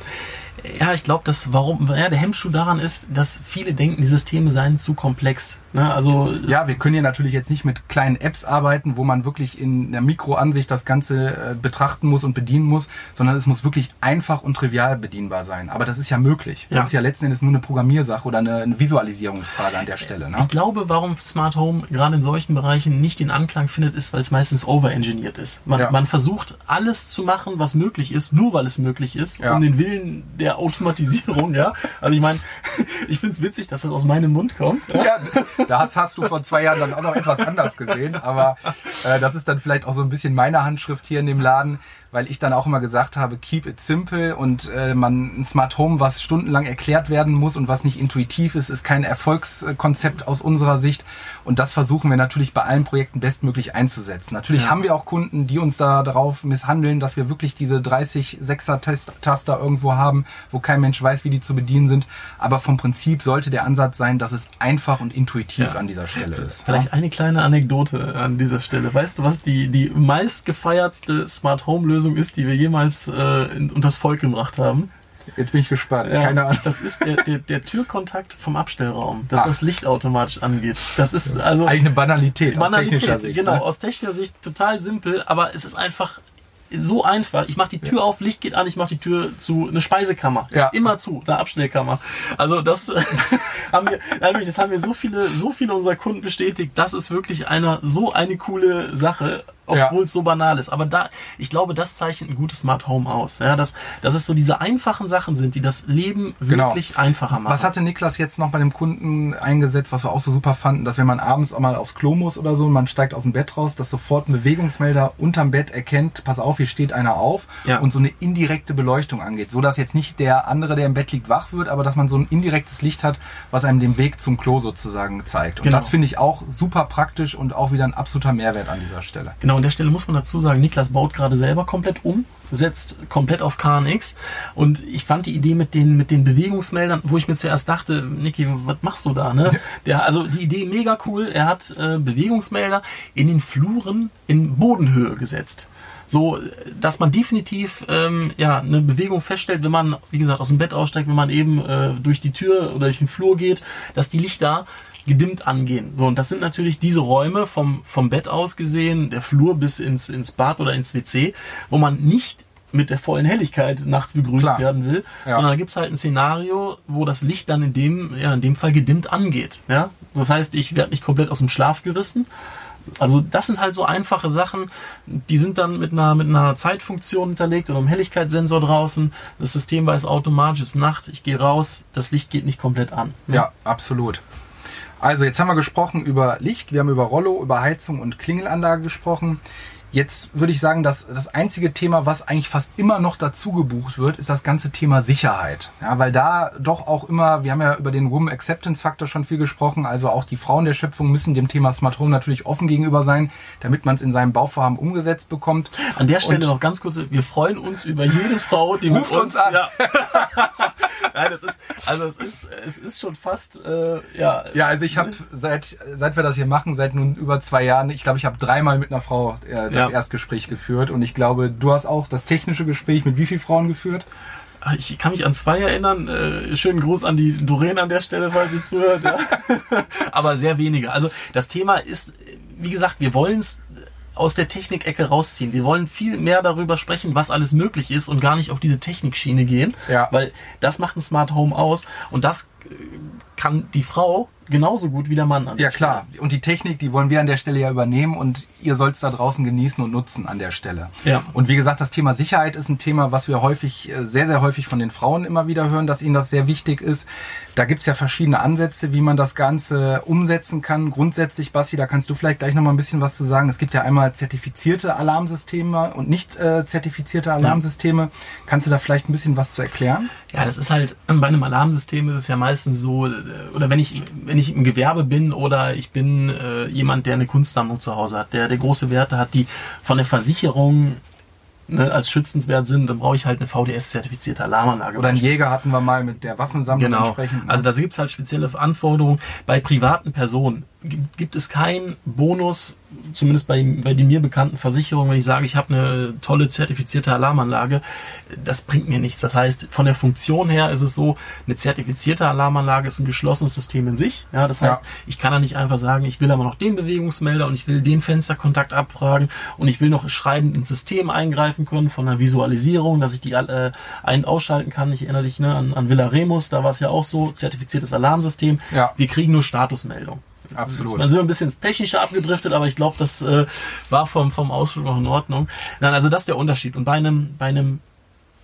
Ja, ich glaube, dass warum ja, der Hemmschuh daran ist, dass viele denken, die Systeme seien zu komplex. Ne? Also
ja, wir können hier natürlich jetzt nicht mit kleinen Apps arbeiten, wo man wirklich in der Mikroansicht das Ganze äh, betrachten muss und bedienen muss, sondern es muss wirklich einfach und trivial bedienbar sein. Aber das ist ja möglich. Ja. Das ist ja letzten Endes nur eine Programmiersache oder eine, eine Visualisierungsfrage an der Stelle. Ne?
Ich glaube, warum Smart Home gerade in solchen Bereichen nicht den Anklang findet, ist, weil es meistens overengineert ist. Man, ja. man versucht alles zu machen, was möglich ist, nur weil es möglich ist, ja. um den Willen der Automatisierung, ja. Also ich meine, ich finde es witzig, dass das aus meinem Mund kommt. Ja,
das hast du vor zwei Jahren dann auch noch etwas anders gesehen, aber äh, das ist dann vielleicht auch so ein bisschen meine Handschrift hier in dem Laden weil ich dann auch immer gesagt habe, keep it simple und äh, man ein Smart Home, was stundenlang erklärt werden muss und was nicht intuitiv ist, ist kein Erfolgskonzept aus unserer Sicht und das versuchen wir natürlich bei allen Projekten bestmöglich einzusetzen. Natürlich ja. haben wir auch Kunden, die uns da darauf misshandeln, dass wir wirklich diese 30 Sechser Taster irgendwo haben, wo kein Mensch weiß, wie die zu bedienen sind, aber vom Prinzip sollte der Ansatz sein, dass es einfach und intuitiv ja. an dieser Stelle ist.
Vielleicht ja? eine kleine Anekdote an dieser Stelle. Weißt du was, die die meist gefeiertste Smart Home Lösung ist, die wir jemals äh, in, das Volk gebracht haben.
Jetzt bin ich gespannt.
Ja, Keine Ahnung. Das ist der, der, der Türkontakt vom Abstellraum, dass Ach. das Licht automatisch angeht. Das ist also
eigentlich eine Banalität,
Banalität aus technischer Sicht. Genau, ne? aus technischer Sicht total simpel, aber es ist einfach so einfach. Ich mache die Tür ja. auf, Licht geht an, ich mache die Tür zu. Eine Speisekammer ist ja. immer zu, eine Abstellkammer. Also das haben wir, das haben wir so viele, so viele unserer Kunden bestätigt. Das ist wirklich einer so eine coole Sache obwohl ja. es so banal ist. Aber da, ich glaube, das zeichnet ein gutes Smart Home aus. Ja, dass, dass es so diese einfachen Sachen sind, die das Leben genau. wirklich einfacher machen.
Was hatte Niklas jetzt noch bei dem Kunden eingesetzt, was wir auch so super fanden, dass wenn man abends auch mal aufs Klo muss oder so und man steigt aus dem Bett raus, dass sofort ein Bewegungsmelder unterm Bett erkennt, pass auf, hier steht einer auf ja. und so eine indirekte Beleuchtung angeht. So dass jetzt nicht der andere, der im Bett liegt, wach wird, aber dass man so ein indirektes Licht hat, was einem den Weg zum Klo sozusagen zeigt. Und genau. das finde ich auch super praktisch und auch wieder ein absoluter Mehrwert an dieser Stelle.
Genau Genau, an der Stelle muss man dazu sagen, Niklas baut gerade selber komplett um, setzt komplett auf KNX. Und ich fand die Idee mit den, mit den Bewegungsmeldern, wo ich mir zuerst dachte, Niki, was machst du da? Ne? Der, also die Idee mega cool. Er hat äh, Bewegungsmelder in den Fluren in Bodenhöhe gesetzt so dass man definitiv ähm, ja eine Bewegung feststellt, wenn man wie gesagt aus dem Bett aussteigt, wenn man eben äh, durch die Tür oder durch den Flur geht, dass die Lichter gedimmt angehen. So und das sind natürlich diese Räume vom vom Bett aus gesehen, der Flur bis ins ins Bad oder ins WC, wo man nicht mit der vollen Helligkeit nachts begrüßt Klar. werden will, ja. sondern da gibt's halt ein Szenario, wo das Licht dann in dem, ja, in dem Fall gedimmt angeht. Ja? Das heißt, ich werde nicht komplett aus dem Schlaf gerissen, also das sind halt so einfache Sachen, die sind dann mit einer, mit einer Zeitfunktion hinterlegt oder einem Helligkeitssensor draußen. Das System weiß automatisch, es ist Nacht, ich gehe raus, das Licht geht nicht komplett an.
Ne? Ja, absolut. Also jetzt haben wir gesprochen über Licht, wir haben über Rollo, über Heizung und Klingelanlage gesprochen. Jetzt würde ich sagen, dass das einzige Thema, was eigentlich fast immer noch dazu gebucht wird, ist das ganze Thema Sicherheit. Ja, weil da doch auch immer, wir haben ja über den Woman Acceptance Faktor schon viel gesprochen, also auch die Frauen der Schöpfung müssen dem Thema Smart Home natürlich offen gegenüber sein, damit man es in seinem Bauvorhaben umgesetzt bekommt.
An der Stelle Und noch ganz kurz, wir freuen uns über jede Frau, die mit uns, uns an. Ja. Nein, das ist, also es ist, es ist schon fast, äh, ja.
Ja, also ich habe seit, seit wir das hier machen, seit nun über zwei Jahren, ich glaube, ich habe dreimal mit einer Frau äh, das ja. Erstgespräch geführt. Und ich glaube, du hast auch das technische Gespräch mit wie vielen Frauen geführt?
Ah, ich kann mich an zwei erinnern. Äh, schönen Gruß an die Doreen an der Stelle, falls sie zuhört. Ja. Aber sehr wenige. Also das Thema ist, wie gesagt, wir wollen es aus der Technikecke rausziehen. Wir wollen viel mehr darüber sprechen, was alles möglich ist und gar nicht auf diese Technikschiene gehen. Ja. Weil das macht ein Smart Home aus und das kann die Frau genauso gut wie der Mann
an. Ja klar. Und die Technik, die wollen wir an der Stelle ja übernehmen und ihr sollt es da draußen genießen und nutzen an der Stelle. Ja. Und wie gesagt, das Thema Sicherheit ist ein Thema, was wir häufig, äh, sehr, sehr häufig von den Frauen immer wieder hören, dass ihnen das sehr wichtig ist. Da gibt's ja verschiedene Ansätze, wie man das Ganze umsetzen kann. Grundsätzlich, Basti, da kannst du vielleicht gleich nochmal ein bisschen was zu sagen. Es gibt ja einmal zertifizierte Alarmsysteme und nicht äh, zertifizierte Alarmsysteme. Ja. Kannst du da vielleicht ein bisschen was zu erklären?
Ja, das ist halt, bei einem Alarmsystem ist es ja meistens so, äh, oder wenn ich, wenn ich im Gewerbe bin oder ich bin äh, jemand, der eine Kunstsammlung zu Hause hat, der, der große Werte hat, die von der Versicherung ne, als schützenswert sind, dann brauche ich halt eine VDS-zertifizierte Alarmanlage.
Oder einen Jäger hatten wir mal mit der Waffensammlung
genau. entsprechend. Ne? Also da gibt's halt spezielle Anforderungen. Bei privaten Personen gibt es keinen Bonus, zumindest bei, bei den mir bekannten Versicherungen, wenn ich sage, ich habe eine tolle zertifizierte Alarmanlage, das bringt mir nichts. Das heißt, von der Funktion her ist es so, eine zertifizierte Alarmanlage ist ein geschlossenes System in sich. Ja, das heißt, ja. ich kann da nicht einfach sagen, ich will aber noch den Bewegungsmelder und ich will den Fensterkontakt abfragen und ich will noch schreibend ins System eingreifen können von der Visualisierung, dass ich die äh, ein- ausschalten kann. Ich erinnere dich ne, an, an Villa Remus, da war es ja auch so, zertifiziertes Alarmsystem. Ja. Wir kriegen nur Statusmeldung. Absolut. Man sind ein bisschen technischer abgedriftet, aber ich glaube, das äh, war vom, vom Ausflug noch in Ordnung. Nein, also das ist der Unterschied. Und bei einem, bei einem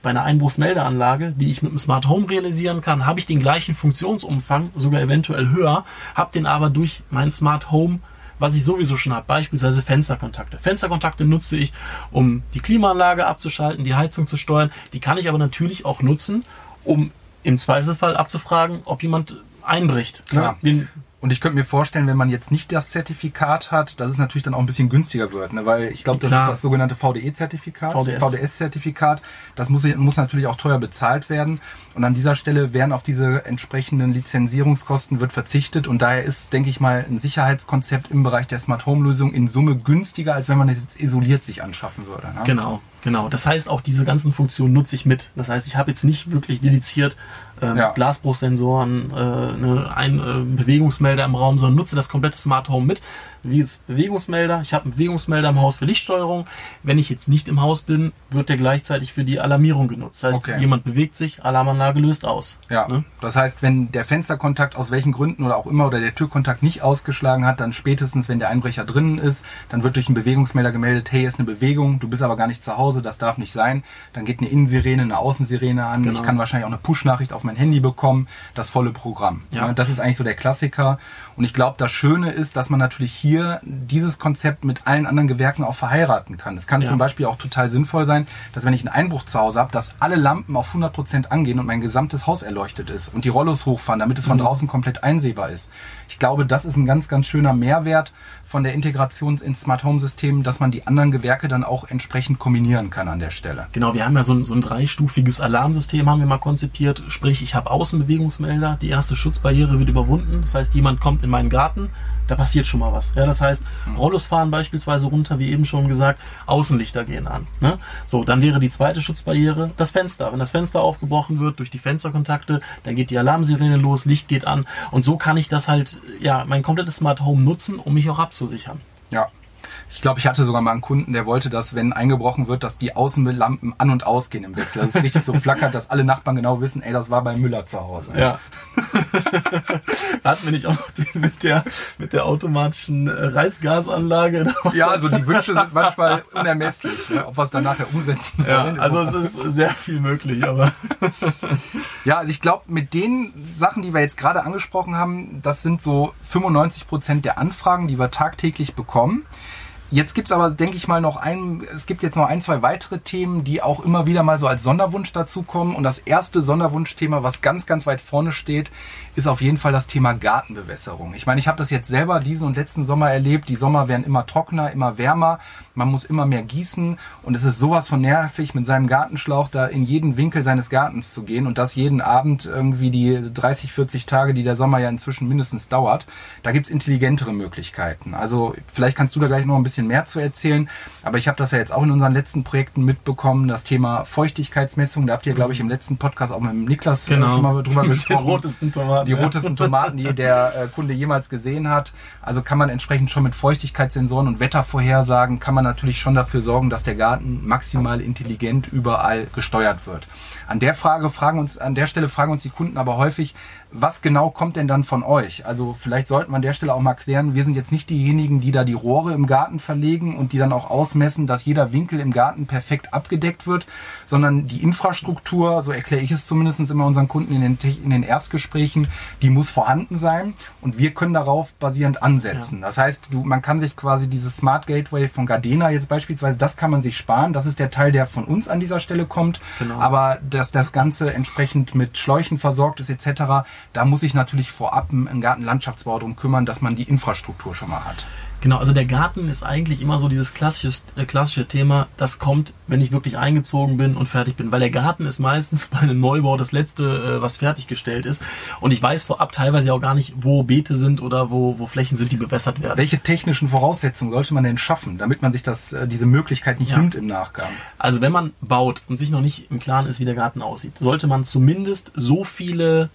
bei einer Einbruchsmeldeanlage, die ich mit dem Smart Home realisieren kann, habe ich den gleichen Funktionsumfang, sogar eventuell höher, habe den aber durch mein Smart Home, was ich sowieso schon habe, beispielsweise Fensterkontakte. Fensterkontakte nutze ich, um die Klimaanlage abzuschalten, die Heizung zu steuern. Die kann ich aber natürlich auch nutzen, um im Zweifelsfall abzufragen, ob jemand einbricht.
Klar. Den und ich könnte mir vorstellen, wenn man jetzt nicht das Zertifikat hat, dass es natürlich dann auch ein bisschen günstiger wird, ne? weil ich glaube, das Klar. ist das sogenannte VDE-Zertifikat, VDS. VDS-Zertifikat. Das muss, muss natürlich auch teuer bezahlt werden. Und an dieser Stelle werden auf diese entsprechenden Lizenzierungskosten wird verzichtet. Und daher ist, denke ich mal, ein Sicherheitskonzept im Bereich der Smart Home Lösung in Summe günstiger, als wenn man es jetzt isoliert sich anschaffen würde.
Ne? Genau. Genau, das heißt auch diese ganzen Funktionen nutze ich mit. Das heißt, ich habe jetzt nicht wirklich dediziert ähm, ja. Glasbruchsensoren, äh, eine, ein äh, Bewegungsmelder im Raum, sondern nutze das komplette Smart Home mit wie jetzt Bewegungsmelder. Ich habe einen Bewegungsmelder im Haus für Lichtsteuerung. Wenn ich jetzt nicht im Haus bin, wird der gleichzeitig für die Alarmierung genutzt. Das heißt, okay. jemand bewegt sich, Alarmanlage löst aus.
Ja. Ne? Das heißt, wenn der Fensterkontakt aus welchen Gründen oder auch immer oder der Türkontakt nicht ausgeschlagen hat, dann spätestens, wenn der Einbrecher drinnen ist, dann wird durch einen Bewegungsmelder gemeldet, hey, ist eine Bewegung, du bist aber gar nicht zu Hause Hause, das darf nicht sein. Dann geht eine Innensirene, eine Außensirene an. Genau. Ich kann wahrscheinlich auch eine Push-Nachricht auf mein Handy bekommen. Das volle Programm. Ja. Das ist eigentlich so der Klassiker. Und ich glaube, das Schöne ist, dass man natürlich hier dieses Konzept mit allen anderen Gewerken auch verheiraten kann. Es kann ja. zum Beispiel auch total sinnvoll sein, dass wenn ich einen Einbruch zu Hause habe, dass alle Lampen auf 100 Prozent angehen und mein gesamtes Haus erleuchtet ist und die Rollos hochfahren, damit es von mhm. draußen komplett einsehbar ist. Ich glaube, das ist ein ganz, ganz schöner Mehrwert von der Integration ins Smart Home System, dass man die anderen Gewerke dann auch entsprechend kombinieren kann an der Stelle.
Genau, wir haben ja so ein, so ein dreistufiges Alarmsystem haben wir mal konzipiert. Sprich, ich habe Außenbewegungsmelder, die erste Schutzbarriere wird überwunden. Das heißt, jemand kommt in meinen Garten, da passiert schon mal was. Ja, das heißt. Rollos fahren beispielsweise runter, wie eben schon gesagt, Außenlichter gehen an. Ne? So, dann wäre die zweite Schutzbarriere das Fenster. Wenn das Fenster aufgebrochen wird durch die Fensterkontakte, dann geht die Alarmsirene los, Licht geht an und so kann ich das halt, ja, mein komplettes Smart Home nutzen, um mich auch abzusichern.
Ja, ich glaube, ich hatte sogar mal einen Kunden, der wollte, dass, wenn eingebrochen wird, dass die Außenlampen an- und ausgehen im Wechsel. Dass es richtig so flackert, dass alle Nachbarn genau wissen, ey, das war bei Müller zu Hause.
Ja. Hatten wir nicht auch noch den mit der, mit der automatischen äh, Reizgasanlage?
Ja, also die Wünsche sind manchmal unermesslich, ne? ob wir es dann nachher umsetzen
ja, Also es ist sehr viel möglich, aber.
ja, also ich glaube, mit den Sachen, die wir jetzt gerade angesprochen haben, das sind so 95 Prozent der Anfragen, die wir tagtäglich bekommen. Jetzt gibt's aber, denke ich mal, noch ein, es gibt jetzt noch ein, zwei weitere Themen, die auch immer wieder mal so als Sonderwunsch dazukommen. Und das erste Sonderwunschthema, was ganz, ganz weit vorne steht, ist auf jeden Fall das Thema Gartenbewässerung. Ich meine, ich habe das jetzt selber diesen und letzten Sommer erlebt. Die Sommer werden immer trockener, immer wärmer. Man muss immer mehr gießen. Und es ist sowas von nervig, mit seinem Gartenschlauch da in jeden Winkel seines Gartens zu gehen und das jeden Abend irgendwie die 30, 40 Tage, die der Sommer ja inzwischen mindestens dauert. Da gibt's intelligentere Möglichkeiten. Also vielleicht kannst du da gleich noch ein bisschen mehr zu erzählen. Aber ich habe das ja jetzt auch in unseren letzten Projekten mitbekommen, das Thema Feuchtigkeitsmessung. Da habt ihr, glaube ich, im letzten Podcast auch mit dem Niklas
äh, genau.
schon mal drüber
gesprochen. Die rotesten Tomaten.
Die rotesten Tomaten, die der äh, Kunde jemals gesehen hat. Also kann man entsprechend schon mit Feuchtigkeitssensoren und Wettervorhersagen kann man natürlich schon dafür sorgen, dass der Garten maximal intelligent überall gesteuert wird. An der Frage fragen uns, an der Stelle fragen uns die Kunden aber häufig, was genau kommt denn dann von euch? Also vielleicht sollten wir an der Stelle auch mal klären, wir sind jetzt nicht diejenigen, die da die Rohre im Garten verlegen und die dann auch ausmessen, dass jeder Winkel im Garten perfekt abgedeckt wird, sondern die Infrastruktur, so erkläre ich es zumindest immer unseren Kunden in den, in den Erstgesprächen, die muss vorhanden sein und wir können darauf basierend ansetzen. Ja. Das heißt, du, man kann sich quasi dieses Smart Gateway von Gardena jetzt beispielsweise, das kann man sich sparen. Das ist der Teil, der von uns an dieser Stelle kommt. Genau. Aber dass das Ganze entsprechend mit Schläuchen versorgt ist etc., da muss ich natürlich vorab einen Gartenlandschaftsbau drum kümmern, dass man die Infrastruktur schon mal hat.
Genau, also der Garten ist eigentlich immer so dieses klassische, äh, klassische Thema, das kommt, wenn ich wirklich eingezogen bin und fertig bin. Weil der Garten ist meistens bei einem Neubau das letzte, äh, was fertiggestellt ist. Und ich weiß vorab teilweise auch gar nicht, wo Beete sind oder wo, wo Flächen sind, die bewässert werden.
Welche technischen Voraussetzungen sollte man denn schaffen, damit man sich das, äh, diese Möglichkeit nicht ja. nimmt im Nachgang?
Also wenn man baut und sich noch nicht im Klaren ist, wie der Garten aussieht, sollte man zumindest so viele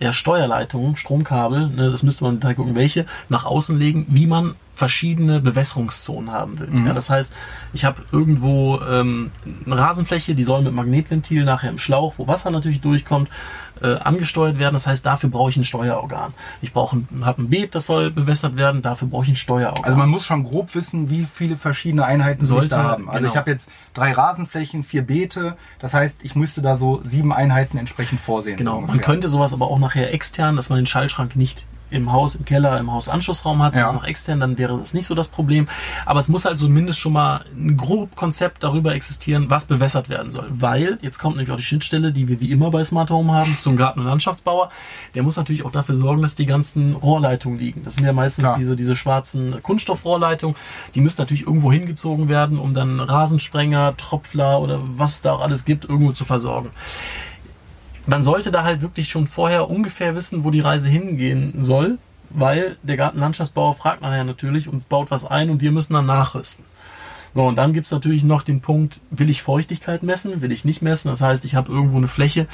ja, Steuerleitungen, Stromkabel, ne, das müsste man da gucken, welche, nach außen legen, wie man verschiedene Bewässerungszonen haben will. Mhm. Ja, das heißt, ich habe irgendwo ähm, eine Rasenfläche, die soll mit Magnetventil nachher im Schlauch, wo Wasser natürlich durchkommt, äh, angesteuert werden. Das heißt, dafür brauche ich ein Steuerorgan. Ich brauche habe ein Beet, das soll bewässert werden, dafür brauche ich ein Steuerorgan.
Also man muss schon grob wissen, wie viele verschiedene Einheiten sollte ich da haben. Also genau. ich habe jetzt drei Rasenflächen, vier Beete. Das heißt, ich müsste da so sieben Einheiten entsprechend vorsehen.
Genau. So man könnte sowas aber auch nachher extern, dass man den Schallschrank nicht im Haus, im Keller, im Hausanschlussraum hat, sondern ja. noch extern, dann wäre das nicht so das Problem. Aber es muss halt zumindest schon mal ein grob Konzept darüber existieren, was bewässert werden soll. Weil, jetzt kommt nämlich auch die Schnittstelle, die wir wie immer bei Smart Home haben, zum Garten- und Landschaftsbauer. Der muss natürlich auch dafür sorgen, dass die ganzen Rohrleitungen liegen. Das sind ja meistens Klar. diese, diese schwarzen Kunststoffrohrleitungen. Die müssen natürlich irgendwo hingezogen werden, um dann Rasensprenger, Tropfler oder was da auch alles gibt, irgendwo zu versorgen man sollte da halt wirklich schon vorher ungefähr wissen, wo die Reise hingehen soll, weil der Gartenlandschaftsbauer fragt nachher natürlich und baut was ein und wir müssen dann nachrüsten. So, und dann gibt's natürlich noch den Punkt, will ich Feuchtigkeit messen, will ich nicht messen. Das heißt, ich habe irgendwo eine Fläche,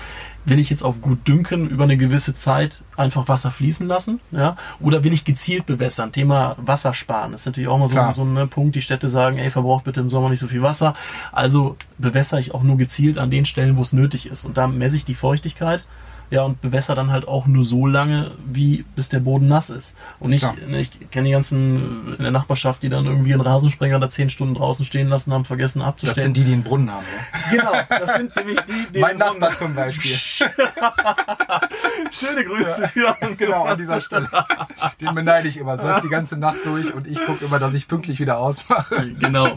will ich jetzt auf gut dünken über eine gewisse Zeit einfach Wasser fließen lassen, ja, oder will ich gezielt bewässern? Thema Wassersparen das ist natürlich auch mal so, so ein ne, Punkt. Die Städte sagen, ey, verbraucht bitte im Sommer nicht so viel Wasser. Also bewässere ich auch nur gezielt an den Stellen, wo es nötig ist. Und da messe ich die Feuchtigkeit Ja, und bewässer dann halt auch nur so lange, wie bis der Boden nass ist. Und nicht,
Klar.
ne, ich kenne die ganzen in der Nachbarschaft, die dann irgendwie einen Rasensprenger da zehn Stunden draußen stehen lassen, haben vergessen
Das
abzustellen.
sind die, die einen Brunnen haben. Ja?
genau, das sind nämlich die, die
Mein Nachbar zum Beispiel.
Schöne Grüße. Ja.
genau, an dieser Stelle. Den beneide ich immer. Es läuft die ganze Nacht durch und ich gucke immer, dass ich pünktlich wieder ausmache.
Genau.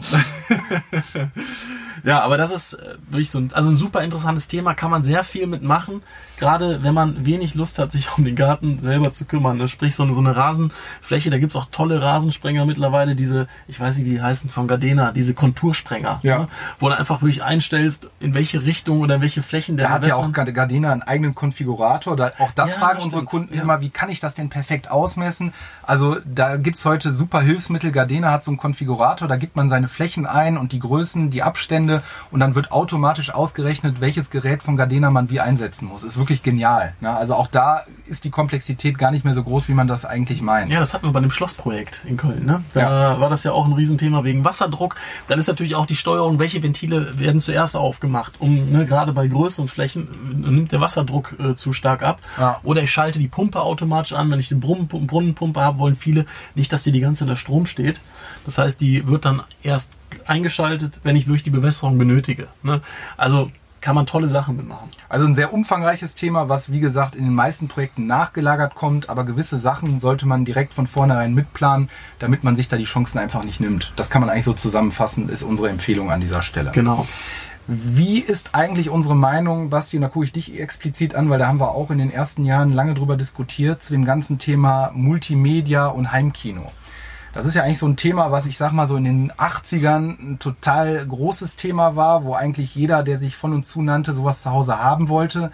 ja, aber das ist äh, wirklich so ein, also ein super interessantes Thema, kann man sehr viel mitmachen. Gerade wenn man wenig Lust hat, sich um den Garten selber zu kümmern. Ne? Sprich, so eine, so eine Rasenfläche, da gibt's auch tolle Rasensprenger mittlerweile, diese, ich weiß nicht, wie die heißen, von Gardena, diese Kontursprenger.
Ja.
Ne? Wo du einfach wirklich einstellst, in welche Richtung oder in welche Flächen der
Da hat ja auch. Gardena einen eigenen Konfigurator. Da, auch das
Ja,
fragen unsere Kunden
ja.
immer, wie kann ich das denn perfekt ausmessen? Also da gibt's heute super Hilfsmittel. Gardena hat so einen Konfigurator, da gibt man seine Flächen ein und die Größen, die Abstände und dann wird automatisch ausgerechnet, welches Gerät von Gardena man wie einsetzen muss. Ist wirklich genial. Ne? Also auch da ist die Komplexität gar nicht mehr so groß, wie man das eigentlich meint.
Ja, das hatten wir bei dem Schlossprojekt in Köln. Ne? Da war das ja auch ein Riesenthema wegen Wasserdruck. Dann ist natürlich auch die Steuerung, welche Ventile werden zuerst aufgemacht. Um ne, gerade bei größeren Flächen äh, nimmt der Wasserdruck äh, zu stark ab.
Ja.
Oder ich schalte die Pumpe automatisch an. Wenn ich eine Brunnen, Brunnenpumpe habe, wollen viele nicht, dass die die ganze Zeit unter Strom steht. Das heißt, die wird dann erst eingeschaltet, wenn ich wirklich die Bewässerung benötige. Ne? Also kann man tolle Sachen mitmachen.
Also ein sehr umfangreiches Thema, was wie gesagt in den meisten Projekten nachgelagert kommt, aber gewisse Sachen sollte man direkt von vornherein mitplanen, damit man sich da die Chancen einfach nicht nimmt. Das kann man eigentlich so zusammenfassen, ist unsere Empfehlung an dieser Stelle.
Genau.
Wie ist eigentlich unsere Meinung, Basti, und da gucke ich dich explizit an, weil da haben wir auch in den ersten Jahren lange drüber diskutiert, zu dem ganzen Thema Multimedia und Heimkino. Das ist ja eigentlich so ein Thema, was ich sag mal so in den 80ern ein total großes Thema war, wo eigentlich jeder, der sich von und zu nannte, sowas zu Hause haben wollte.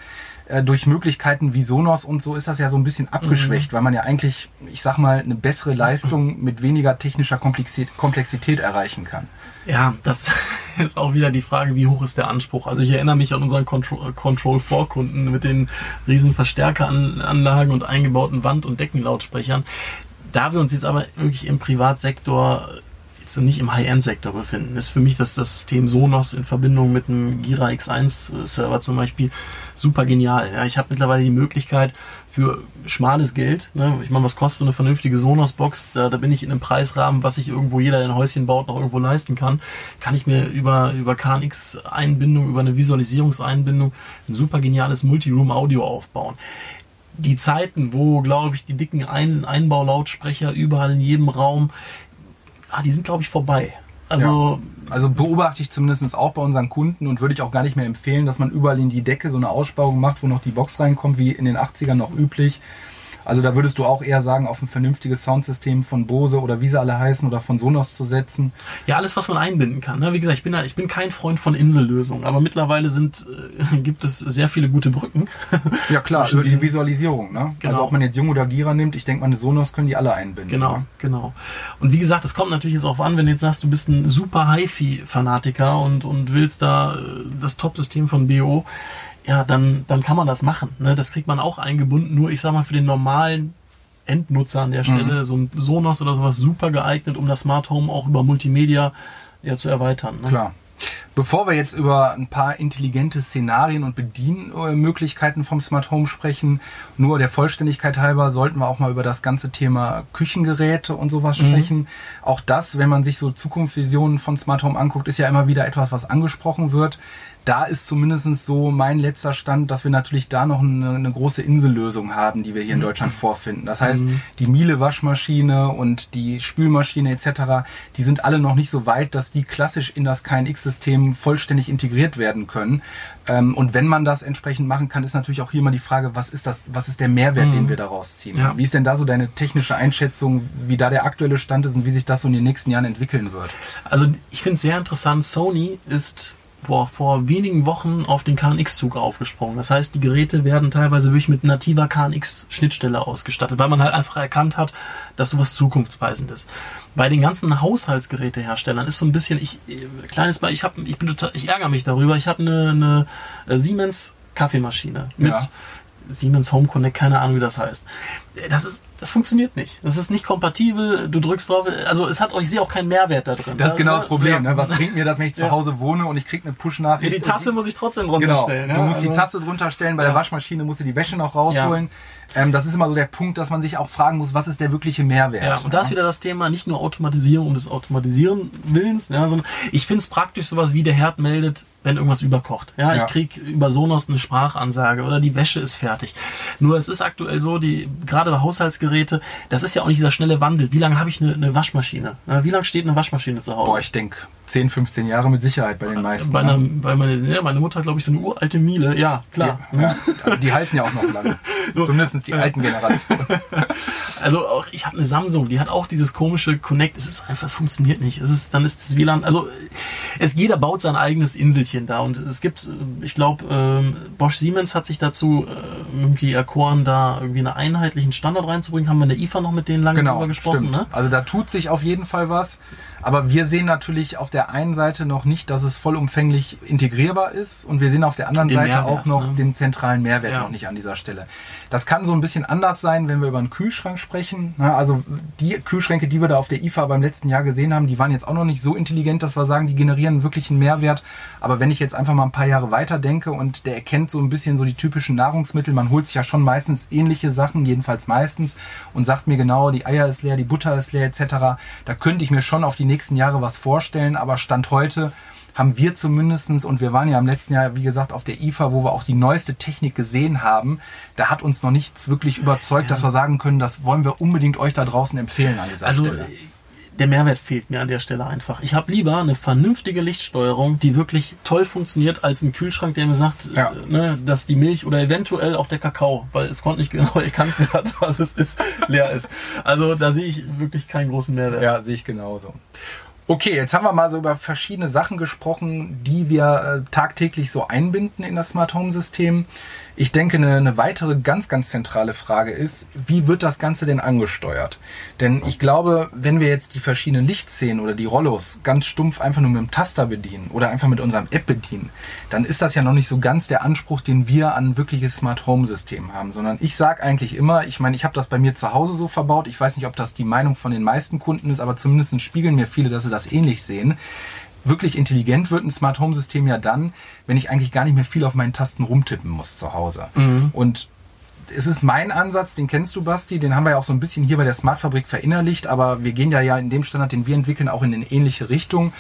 Äh, durch Möglichkeiten wie Sonos und so ist das ja so ein bisschen abgeschwächt, weil man ja eigentlich, ich sag mal, eine bessere Leistung mit weniger technischer Komplexität, Komplexität erreichen kann.
Ja, das ist auch wieder die Frage, wie hoch ist der Anspruch. Also ich erinnere mich an unseren Control, Control 4 Kunden mit den riesen Verstärkeranlagen und eingebauten Wand- und Deckenlautsprechern. Da wir uns jetzt aber wirklich im Privatsektor, jetzt nicht im High-End-Sektor befinden, ist für mich das, das System Sonos in Verbindung mit einem Gira X1 Server zum Beispiel super genial. Ja, ich habe mittlerweile die Möglichkeit für schmales Geld, ne, ich meine, was kostet eine vernünftige Sonos-Box? Da, da bin ich in einem Preisrahmen, was sich irgendwo jeder, der ein Häuschen baut, noch irgendwo leisten kann. Kann ich mir über, über KNX-Einbindung, über eine Visualisierungseinbindung ein super geniales Multiroom-Audio aufbauen die Zeiten, wo, glaube ich, die dicken Ein Einbaulautsprecher überall in jedem Raum, ah, die sind, glaube ich, vorbei. Also,
Also beobachte ich zumindest auch bei unseren Kunden und würde ich auch gar nicht mehr empfehlen, dass man überall in die Decke so eine Aussparung macht, wo noch die Box reinkommt, wie in den 80ern noch üblich. Also da würdest du auch eher sagen, auf ein vernünftiges Soundsystem von Bose oder wie sie alle heißen oder von Sonos zu setzen.
ja, alles, was man einbinden kann. Ne? Wie gesagt, ich bin, ich bin kein Freund von Insellösungen, aber mittlerweile sind, äh, gibt es sehr viele gute Brücken.
Ja klar, über die Visualisierung. Ne?
Genau.
Also ob man jetzt Jung oder Gira nimmt, ich denke mal, eine Sonos können die alle einbinden.
Genau,
Ne?
genau. Und wie gesagt, es kommt natürlich jetzt darauf an, wenn du jetzt sagst, du bist ein super HiFi-Fanatiker und, und willst da äh, das Top-System von BO, ja, dann, dann kann man das machen. Ne? Das kriegt man auch eingebunden. Nur, ich sag mal, für den normalen Endnutzer an der Stelle, so ein Sonos oder sowas, super geeignet, um das Smart Home auch über Multimedia ja, zu erweitern. Ne?
Klar. Bevor wir jetzt über ein paar intelligente Szenarien und Bedienmöglichkeiten vom Smart Home sprechen, nur der Vollständigkeit halber sollten wir auch mal über das ganze Thema Küchengeräte und sowas sprechen. Auch das, wenn man sich so Zukunftsvisionen von Smart Home anguckt, ist ja immer wieder etwas, was angesprochen wird. Da ist zumindest so mein letzter Stand, dass wir natürlich da noch eine, eine große Insellösung haben, die wir hier in Deutschland vorfinden. Das heißt, die Miele-Waschmaschine und die Spülmaschine etc., die sind alle noch nicht so weit, dass die klassisch in das KNX-System vollständig integriert werden können. Ähm, und wenn man das entsprechend machen kann, ist natürlich auch hier mal die Frage, was ist das, was ist der Mehrwert, den wir daraus ziehen?
Ja.
Wie ist denn da so deine technische Einschätzung, wie da der aktuelle Stand ist und wie sich das so in den nächsten Jahren entwickeln wird?
Also ich finde es sehr interessant, Sony ist boah, vor wenigen Wochen auf den KNX-Zug aufgesprungen. Das heißt, die Geräte werden teilweise wirklich mit nativer KNX-Schnittstelle ausgestattet, weil man halt einfach erkannt hat, dass sowas zukunftsweisend ist. Bei den ganzen Haushaltsgeräteherstellern ist so ein bisschen, ich, äh, kleines Mal, ich habe, ich bin total, ich ärgere mich darüber, ich habe eine, eine äh, Siemens Kaffeemaschine mit
Ja.
Siemens Home Connect, keine Ahnung, wie das heißt. Das ist, das funktioniert nicht. Das ist nicht kompatibel. Du drückst drauf. Also es hat euch sehr auch keinen Mehrwert da drin.
Das ist genau das Problem.
Ja.
Ne? Was bringt mir das, wenn ich zu. Hause wohne und ich kriege eine Push-Nachricht?
Ja, die Tasse muss ich trotzdem drunter
Genau,
stellen.
du
ja.
musst die
Also-
Tasse drunter stellen, bei der. Waschmaschine musst du die Wäsche noch rausholen. Ähm, das ist immer so der Punkt, dass man sich auch fragen muss, was ist der wirkliche Mehrwert?
Ja, und da ist wieder das Thema nicht nur Automatisierung um des Automatisieren Willens, ja, sondern ich finde es praktisch sowas wie der Herd meldet, wenn irgendwas überkocht. Ja,
Ja.
ich krieg über Sonos eine Sprachansage oder die Wäsche ist fertig. Nur es ist aktuell so, die gerade bei Haushaltsgeräte, das ist ja auch nicht dieser schnelle Wandel. Wie lange habe ich eine, eine Waschmaschine? Wie lange steht eine Waschmaschine zu Hause?
Boah, ich denke 10, 15 Jahre mit Sicherheit bei den meisten.
bei
ne?
einer, bei meine, ja, meine Mutter hat, glaube ich, so eine uralte Miele. Ja, klar.
ja, ja. Aber die halten ja auch noch lange. Zumindest die alten Generationen.
Also auch, ich habe eine Samsung, die hat auch dieses komische Connect. Es ist einfach, es funktioniert nicht. Es ist, dann ist das WLAN, also es jeder baut sein eigenes Inselchen da und es gibt, äh, ich glaube, ähm, Bosch Siemens hat sich dazu äh, irgendwie erkoren, da irgendwie einen einheitlichen Standard reinzubringen. Haben wir in der IFA noch mit denen lange
Genau,
drüber gesprochen,
stimmt.
ne?
Also da tut sich auf jeden Fall was. Aber wir sehen natürlich auf der einen Seite noch nicht, dass es vollumfänglich integrierbar ist und wir sehen auf der anderen
Den
Seite
Mehrwert,
auch noch
ne?
den zentralen Mehrwert
Ja.
noch nicht an dieser Stelle. Das kann so ein bisschen anders sein, wenn wir über einen Kühlschrank sprechen. Also die Kühlschränke, die wir da auf der IFA beim letzten Jahr gesehen haben, die waren jetzt auch noch nicht so intelligent, dass wir sagen, die generieren wirklich einen Mehrwert. Aber wenn ich jetzt einfach mal ein paar Jahre weiter denke und der erkennt so ein bisschen so die typischen Nahrungsmittel, man holt sich ja schon meistens ähnliche Sachen, jedenfalls meistens, und sagt mir genau, die Eier ist leer, die Butter ist leer etc. Da könnte ich mir schon auf die nächsten Jahre was vorstellen, aber Stand heute haben wir zumindestens und wir waren ja im letzten Jahr, wie gesagt, auf der IFA, wo wir auch die neueste Technik gesehen haben, da hat uns noch nichts wirklich überzeugt, dass wir sagen können, das wollen wir unbedingt euch da draußen empfehlen an dieser
Also
Stelle.
Der Mehrwert fehlt mir an der Stelle einfach. Ich habe lieber eine vernünftige Lichtsteuerung, die wirklich toll funktioniert, als ein Kühlschrank, der mir sagt,
Ja.
äh, ne, dass die Milch oder eventuell auch der Kakao, weil es konnte nicht genau erkannt werden, was es ist, leer ist. Also da sehe ich wirklich keinen großen Mehrwert.
Ja, sehe ich genauso. Okay, jetzt haben wir mal so über verschiedene Sachen gesprochen, die wir äh, tagtäglich so einbinden in das Smart Home System. Ich denke, eine, eine weitere ganz, ganz zentrale Frage ist, wie wird das Ganze denn angesteuert? Denn ich glaube, wenn wir jetzt die verschiedenen Lichtszenen oder die Rollos ganz stumpf einfach nur mit dem Taster bedienen oder einfach mit unserem App bedienen, dann ist das ja noch nicht so ganz der Anspruch, den wir an wirkliches Smart Home System haben, sondern ich sage eigentlich immer, ich meine, ich habe das bei mir zu Hause so verbaut, ich weiß nicht, ob das die Meinung von den meisten Kunden ist, aber zumindest spiegeln mir viele, dass sie das ähnlich sehen. Wirklich intelligent wird ein Smart Home System ja dann, wenn ich eigentlich gar nicht mehr viel auf meinen Tasten rumtippen muss zu Hause. Und es ist mein Ansatz, den kennst du, Basti, den haben wir ja auch so ein bisschen hier bei der Smart Fabrik verinnerlicht, aber wir gehen ja ja in dem Standard, den wir entwickeln, auch in eine ähnliche Richtung.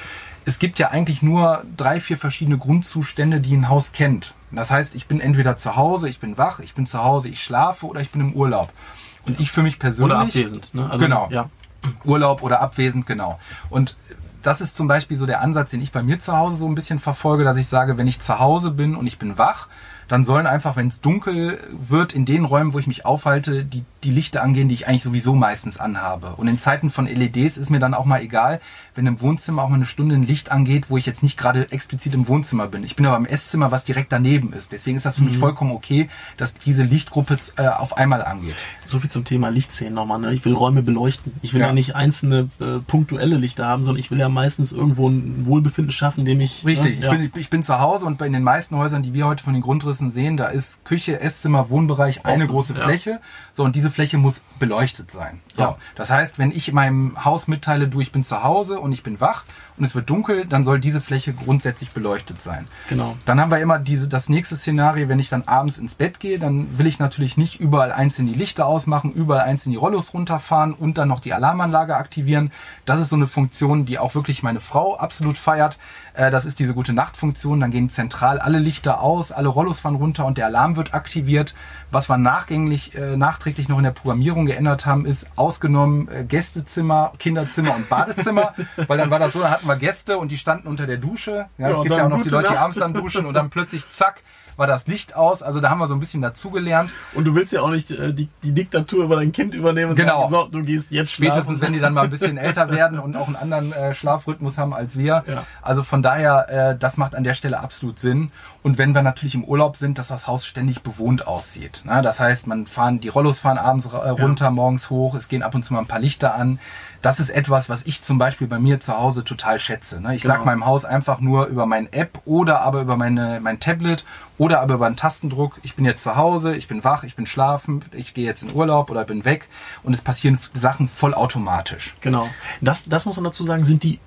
Es gibt ja eigentlich nur drei, vier verschiedene Grundzustände, die ein Haus kennt. Das heißt, ich bin entweder zu Hause, ich bin wach, ich bin zu Hause, ich schlafe oder ich bin im Urlaub. Und ich für mich persönlich.
Oder abwesend. Ne? Also,
Genau.
Ja.
Urlaub oder abwesend, genau. Und das ist zum Beispiel so der Ansatz, den ich bei mir zu Hause so ein bisschen verfolge, dass ich sage, wenn ich zu Hause bin und ich bin wach, dann sollen einfach, wenn es dunkel wird, in den Räumen, wo ich mich aufhalte, die, die Lichter angehen, die ich eigentlich sowieso meistens anhabe. Und in Zeiten von LEDs ist mir dann auch mal egal, wenn im Wohnzimmer auch mal eine Stunde ein Licht angeht, wo ich jetzt nicht gerade explizit im Wohnzimmer bin. Ich bin aber im Esszimmer, was direkt daneben ist. Deswegen ist das für
Mhm.
mich vollkommen okay, dass diese Lichtgruppe äh, auf einmal angeht.
So viel zum Thema Lichtszenen nochmal. Ne? Ich will Räume beleuchten. Ich will
Ja.
ja, nicht einzelne äh, punktuelle Lichter haben, sondern ich will ja meistens irgendwo ein Wohlbefinden schaffen, indem ich.
Richtig,
Ne? Ja.
ich, bin, ich bin zu Hause und in den meisten Häusern, die wir heute von den Grundrissen sehen, da ist Küche, Esszimmer, Wohnbereich eine
Offen,
große
ja.
Fläche. So, und diese Fläche muss beleuchtet sein. So,
Ja.
das heißt, wenn ich meinem Haus mitteile, du, ich bin zu Hause und ich bin wach und es wird dunkel, dann soll diese Fläche grundsätzlich beleuchtet sein.
Genau.
Dann haben wir immer diese, das nächste Szenario, wenn ich dann abends ins Bett gehe, dann will ich natürlich nicht überall einzeln die Lichter ausmachen, überall einzeln die Rollos runterfahren und dann noch die Alarmanlage aktivieren. Das ist so eine Funktion, die auch wirklich meine Frau absolut feiert. Äh, Das ist diese gute Nachtfunktion. Dann gehen zentral alle Lichter aus, alle Rollos fahren runter und der Alarm wird aktiviert. Was wir nachgänglich, äh, nachträglich noch in der Programmierung geändert haben, ist ausgenommen äh, Gästezimmer, Kinderzimmer und Badezimmer, weil dann war das so, dann hatten wir Gäste und die standen unter der Dusche. Ja,
Ja,
es gibt ja auch noch die Leute, die abends dann duschen und dann plötzlich zack war das Licht aus. Also da haben wir so ein bisschen dazugelernt.
Und du willst ja auch nicht äh, die, die Diktatur über dein Kind übernehmen und
Genau.
sagen, so, du gehst jetzt schlafen.
Spätestens, wenn die dann mal ein bisschen älter werden und auch einen anderen äh, Schlafrhythmus haben als wir.
Ja.
Also von daher, äh, das macht an der Stelle absolut Sinn. Und wenn wir natürlich im Urlaub sind, dass das Haus ständig bewohnt aussieht. Na, das heißt, man fahren, die Rollos fahren abends äh, runter, morgens hoch, es gehen ab und zu mal ein paar Lichter an. Das ist etwas, was ich zum Beispiel bei mir zu Hause total schätze. Ne? Ich
Genau.
sag meinem Haus einfach nur über meine App oder aber über meine, mein Tablet oder aber über einen Tastendruck, ich bin jetzt zu Hause, ich bin wach, ich bin schlafen, ich gehe jetzt in Urlaub oder bin weg und es passieren Sachen vollautomatisch.
Genau. Das, das muss man dazu sagen, sind die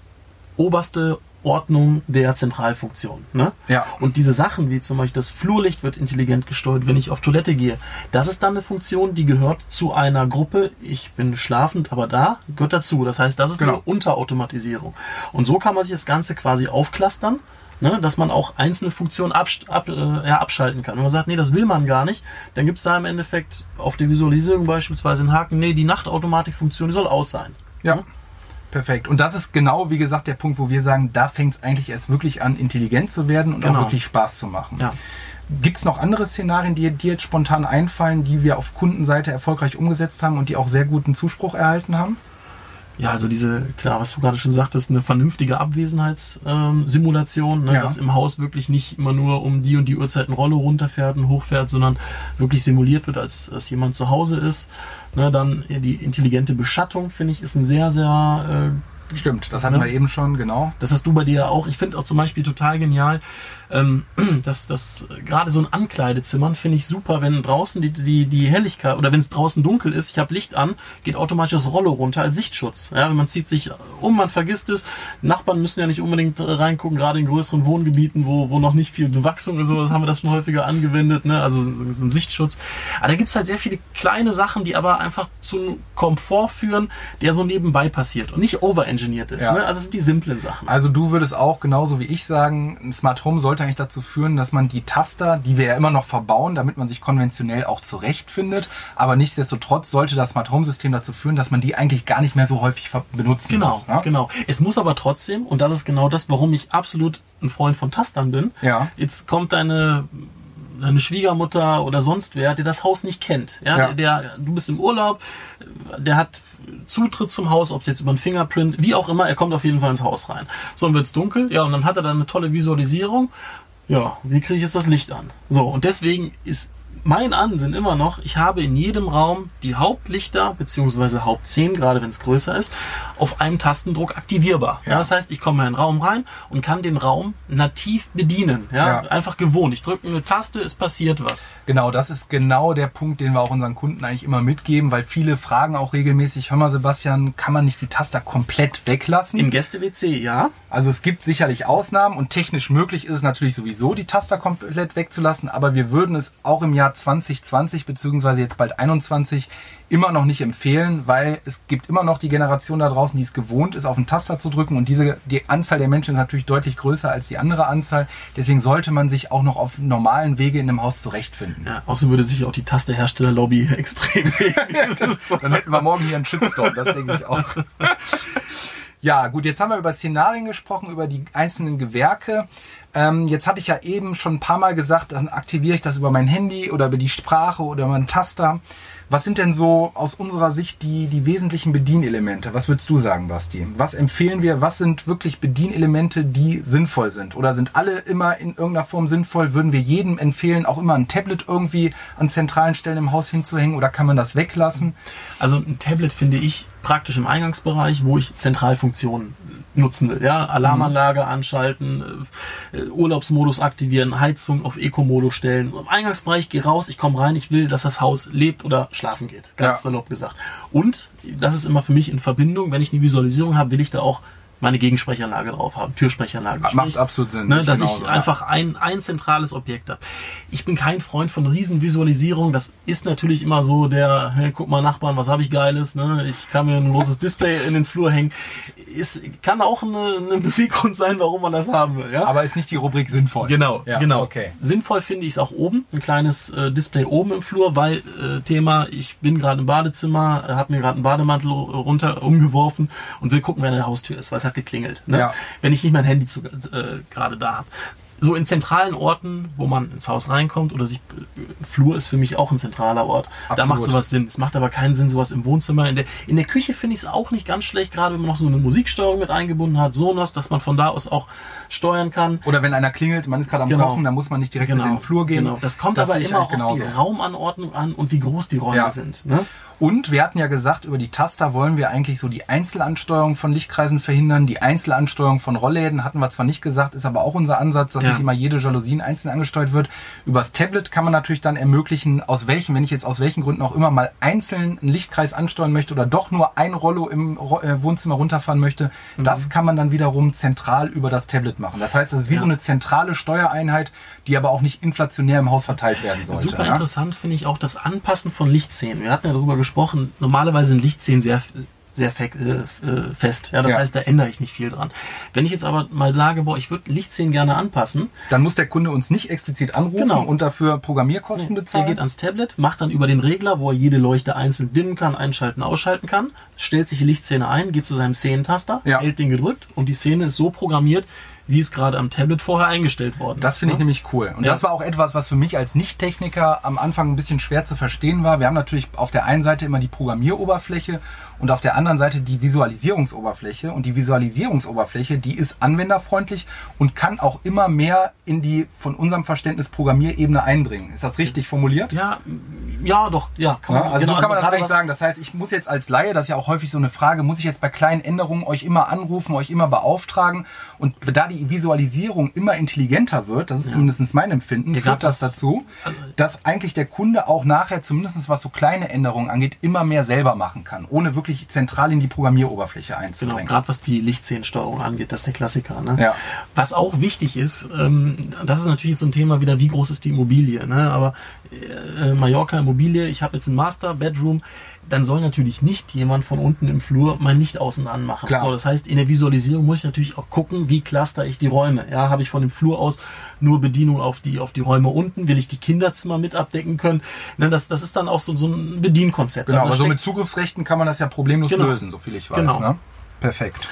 oberste Ordnung der Zentralfunktion. Ne?
Ja.
Und diese Sachen, wie zum Beispiel das Flurlicht wird intelligent gesteuert, wenn ich auf Toilette gehe, das ist dann eine Funktion, die gehört zu einer Gruppe, ich bin schlafend, aber da gehört dazu. Das heißt, das ist
Genau.
eine Unterautomatisierung. Und so kann man sich das Ganze quasi aufklustern. Ne, dass man auch einzelne Funktionen absch ab, äh, ja, abschalten kann. Wenn man sagt, nee, das will man gar nicht, dann gibt es da im Endeffekt auf der Visualisierung beispielsweise einen Haken, nee, die Nachtautomatikfunktion die soll aus sein.
Ja. Perfekt. Und das ist genau, wie gesagt, der Punkt, wo wir sagen, da fängt es eigentlich erst wirklich an, intelligent zu werden und
Genau.
auch wirklich Spaß zu machen.
Ja.
Gibt es noch andere Szenarien, die dir jetzt spontan einfallen, die wir auf Kundenseite erfolgreich umgesetzt haben und die auch sehr guten Zuspruch erhalten haben?
Ja, also diese, klar, was du gerade schon sagtest, eine vernünftige Abwesenheitssimulation, ne,
Ja.
dass im Haus wirklich nicht immer nur um die und die Uhrzeit eine Rolle runterfährt und hochfährt, sondern wirklich simuliert wird, als, als jemand zu Hause ist. Ne, dann die intelligente Beschattung, finde ich, ist ein sehr, sehr äh,
Stimmt, das hatten
Ja.
wir eben schon, genau.
das hast du bei dir ja auch. Ich finde auch zum Beispiel total genial, ähm, dass das gerade so ein Ankleidezimmern finde ich super, wenn draußen die, die, die Helligkeit oder wenn es draußen dunkel ist, ich habe Licht an, geht automatisch das Rollo runter als Sichtschutz. Ja, man zieht sich um, man vergisst es. Nachbarn müssen ja nicht unbedingt äh, reingucken, gerade in größeren Wohngebieten, wo, wo noch nicht viel Bewachsung ist, so das haben wir das schon häufiger angewendet, ne? also so, so ein Sichtschutz. Aber da gibt's halt sehr viele kleine Sachen, die aber einfach zu Komfort führen, der so nebenbei passiert und nicht overengineert ist.
Ja.
Ne? Also es sind die simplen Sachen.
Also du würdest auch genauso wie ich sagen, ein Smart Home sollte eigentlich dazu führen, dass man die Taster, die wir ja immer noch verbauen, damit man sich konventionell auch zurechtfindet, aber nichtsdestotrotz sollte das Smart Home System dazu führen, dass man die eigentlich gar nicht mehr so häufig benutzen
Genau,
muss. Ne?
genau. Es muss aber trotzdem, und das ist genau das, warum ich absolut ein Freund von Tastern bin.
Ja.
Jetzt kommt deine, deine Schwiegermutter oder sonst wer, der das Haus nicht kennt. Ja,
Ja.
Der, du bist im Urlaub, der hat Zutritt zum Haus, ob es jetzt über ein Fingerprint, wie auch immer, er kommt auf jeden Fall ins Haus rein. So, und wird's dunkel, ja, und dann hat er dann eine tolle Visualisierung. Ja, wie kriege ich jetzt das Licht an? So, und deswegen ist mein Ansinn immer noch, ich habe in jedem Raum die Hauptlichter beziehungsweise Hauptszenen, gerade wenn es größer ist, auf einem Tastendruck aktivierbar. Ja.
Ja.
das heißt, ich komme in einen Raum rein und kann den Raum nativ bedienen. Ja,
Ja.
einfach gewohnt. Ich drücke eine Taste, es passiert was.
Genau, das ist genau der Punkt, den wir auch unseren Kunden eigentlich immer mitgeben, weil viele fragen auch regelmäßig, hör mal Sebastian, kann man nicht die Taster komplett weglassen?
Im Gäste-WC, ja.
Also es gibt sicherlich Ausnahmen und technisch möglich ist es natürlich sowieso, die Taster komplett wegzulassen, aber wir würden es auch im Jahr 2020 beziehungsweise jetzt bald 21 immer noch nicht empfehlen, weil es gibt immer noch die Generation da draußen, die es gewohnt ist, auf den Taster zu drücken und diese die Anzahl der Menschen ist natürlich deutlich größer als die andere Anzahl. Deswegen sollte man sich auch noch auf normalen Wege in einem Haus zurechtfinden.
ja. Außerdem würde sich auch die Tasteherstellerlobby extrem.
Dann hätten wir morgen hier einen Shitstorm, das denke ich auch. Ja, gut, jetzt haben wir über Szenarien gesprochen, über die einzelnen Gewerke. Ähm, jetzt hatte ich ja eben schon ein paar Mal gesagt, dann aktiviere ich das über mein Handy oder über die Sprache oder über einen Taster. Was sind denn so aus unserer Sicht die, die wesentlichen Bedienelemente? Was würdest du sagen, Basti? Was empfehlen wir? Was sind wirklich Bedienelemente, die sinnvoll sind? Oder sind alle immer in irgendeiner Form sinnvoll? Würden wir jedem empfehlen, auch immer ein Tablet irgendwie an zentralen Stellen im Haus hinzuhängen oder kann man das weglassen?
Also ein Tablet finde ich praktisch im Eingangsbereich, wo ich Zentralfunktionen nutzen will. Ja, Alarmanlage anschalten, äh, Urlaubsmodus aktivieren, Heizung auf Eco-Modus stellen. Im Eingangsbereich gehe raus, ich komme rein, ich will, dass das Haus lebt oder schlafen geht. Ganz
Ja.
salopp gesagt. Und das ist immer für mich in Verbindung, wenn ich eine Visualisierung habe, will ich da auch meine Gegensprechanlage drauf haben, Türsprechanlage.
Macht
Sprich,
absolut Sinn.
Ne, dass
Genauso,
ich einfach ein, ein zentrales Objekt habe. Ich bin kein Freund von Riesenvisualisierung. Das ist natürlich immer so der, hey, guck mal Nachbarn, was habe ich Geiles. Ne? Ich kann mir ein großes Display in den Flur hängen. Ist, kann auch eine, eine Beweggrund sein, warum man das haben will. Ja?
Aber ist nicht die Rubrik sinnvoll.
Genau,
Ja,
genau.
Okay.
Sinnvoll finde ich es auch oben, ein kleines äh, Display oben im Flur, weil äh, Thema, ich bin gerade im Badezimmer, äh, habe mir gerade einen Bademantel runter umgeworfen und will gucken, wer an der Haustür ist, es hat geklingelt. Ne?
Ja.
Wenn ich nicht mein Handy zu, äh, gerade da habe. So in zentralen Orten, wo man ins Haus reinkommt oder sich äh, Flur ist für mich auch ein zentraler Ort. Da
Absolut.
macht sowas Sinn. Es macht aber keinen Sinn, sowas im Wohnzimmer. In der, in der Küche finde ich es auch nicht ganz schlecht, gerade wenn man noch so eine Musiksteuerung mit eingebunden hat, Sonos, dass man von da aus auch steuern kann.
Oder wenn einer klingelt, man ist gerade am
Genau.
Kochen, dann muss man nicht direkt bis in den Flur gehen.
Genau. Das kommt aber
sehe ich
immer auf die
genauso.
Raumanordnung an und wie groß die Räume
Ja.
sind. Ne?
Und wir hatten ja gesagt, über die Taster wollen wir eigentlich so die Einzelansteuerung von Lichtkreisen verhindern. Die Einzelansteuerung von Rollläden hatten wir zwar nicht gesagt, ist aber auch unser Ansatz, dass ja. nicht immer jede Jalousien einzeln angesteuert wird. Übers Tablet kann man natürlich dann ermöglichen, aus welchen, wenn ich jetzt aus welchen Gründen auch immer mal einzeln einen Lichtkreis ansteuern möchte oder doch nur ein Rollo im äh, Wohnzimmer runterfahren möchte, mhm. das kann man dann wiederum zentral über das Tablet machen. Das heißt, das ist wie ja. so eine zentrale Steuereinheit, die aber auch nicht inflationär im Haus verteilt werden sollte.
Super ja? interessant finde ich auch das Anpassen von Lichtszenen. Wir hatten ja darüber gesprochen, normalerweise sind Lichtszenen sehr sehr fe äh, äh, fest. Ja, das ja. heißt, da ändere ich nicht viel dran. Wenn ich jetzt aber mal sage, boah, ich würde Lichtszenen gerne anpassen.
Dann muss der Kunde uns nicht explizit anrufen genau. und dafür Programmierkosten nee, bezahlen.
Er geht ans Tablet, macht dann über den Regler, wo er jede Leuchte einzeln dimmen kann, einschalten, ausschalten kann, stellt sich die Lichtszene ein, geht zu seinem Szenentaster, ja. hält den gedrückt und die Szene ist so programmiert, wie es gerade am Tablet vorher eingestellt worden
ist. Das finde ich ne? nämlich cool. Und ja. das war auch etwas, was für mich als Nicht-Techniker am Anfang ein bisschen schwer zu verstehen war. Wir haben natürlich auf der einen Seite immer die Programmieroberfläche und auf der anderen Seite die Visualisierungsoberfläche. Und die Visualisierungsoberfläche, die ist anwenderfreundlich und kann auch immer mehr in die von unserem Verständnis Programmierebene eindringen. Ist das richtig formuliert?
Ja, ja, doch, ja.
Kann man, ja, also genau, so kann man also das eigentlich sagen. Das heißt, ich muss jetzt als Laie, das ist ja auch häufig so eine Frage, muss ich jetzt bei kleinen Änderungen euch immer anrufen, euch immer beauftragen? Und da die Visualisierung immer intelligenter wird, das ist ja. zumindest mein Empfinden, ja, führt das, das dazu, dass eigentlich der Kunde auch nachher, zumindest was so kleine Änderungen angeht, immer mehr selber machen kann, ohne wirklich zentral in die Programmieroberfläche einzubringen.
Genau, gerade was die Lichtszenensteuerung angeht, das ist der Klassiker. Ne? Ja. Was auch wichtig ist, ähm, das ist natürlich so ein Thema wieder, wie groß ist die Immobilie. Ne? Aber äh, Mallorca Immobilie, ich habe jetzt ein Master Bedroom, dann soll natürlich nicht jemand von unten im Flur mein Licht außen anmachen. Klar. So, das heißt, in der Visualisierung muss ich natürlich auch gucken, wie cluster ich die Räume. Ja, habe ich von dem Flur aus nur Bedienung auf die, auf die Räume unten? Will ich die Kinderzimmer mit abdecken können? Ne, das, das ist dann auch so, so ein Bedienkonzept.
Genau, also aber so mit Zugriffsrechten kann man das ja problemlos genau. lösen, so viel ich weiß. Genau. Ne? Perfekt.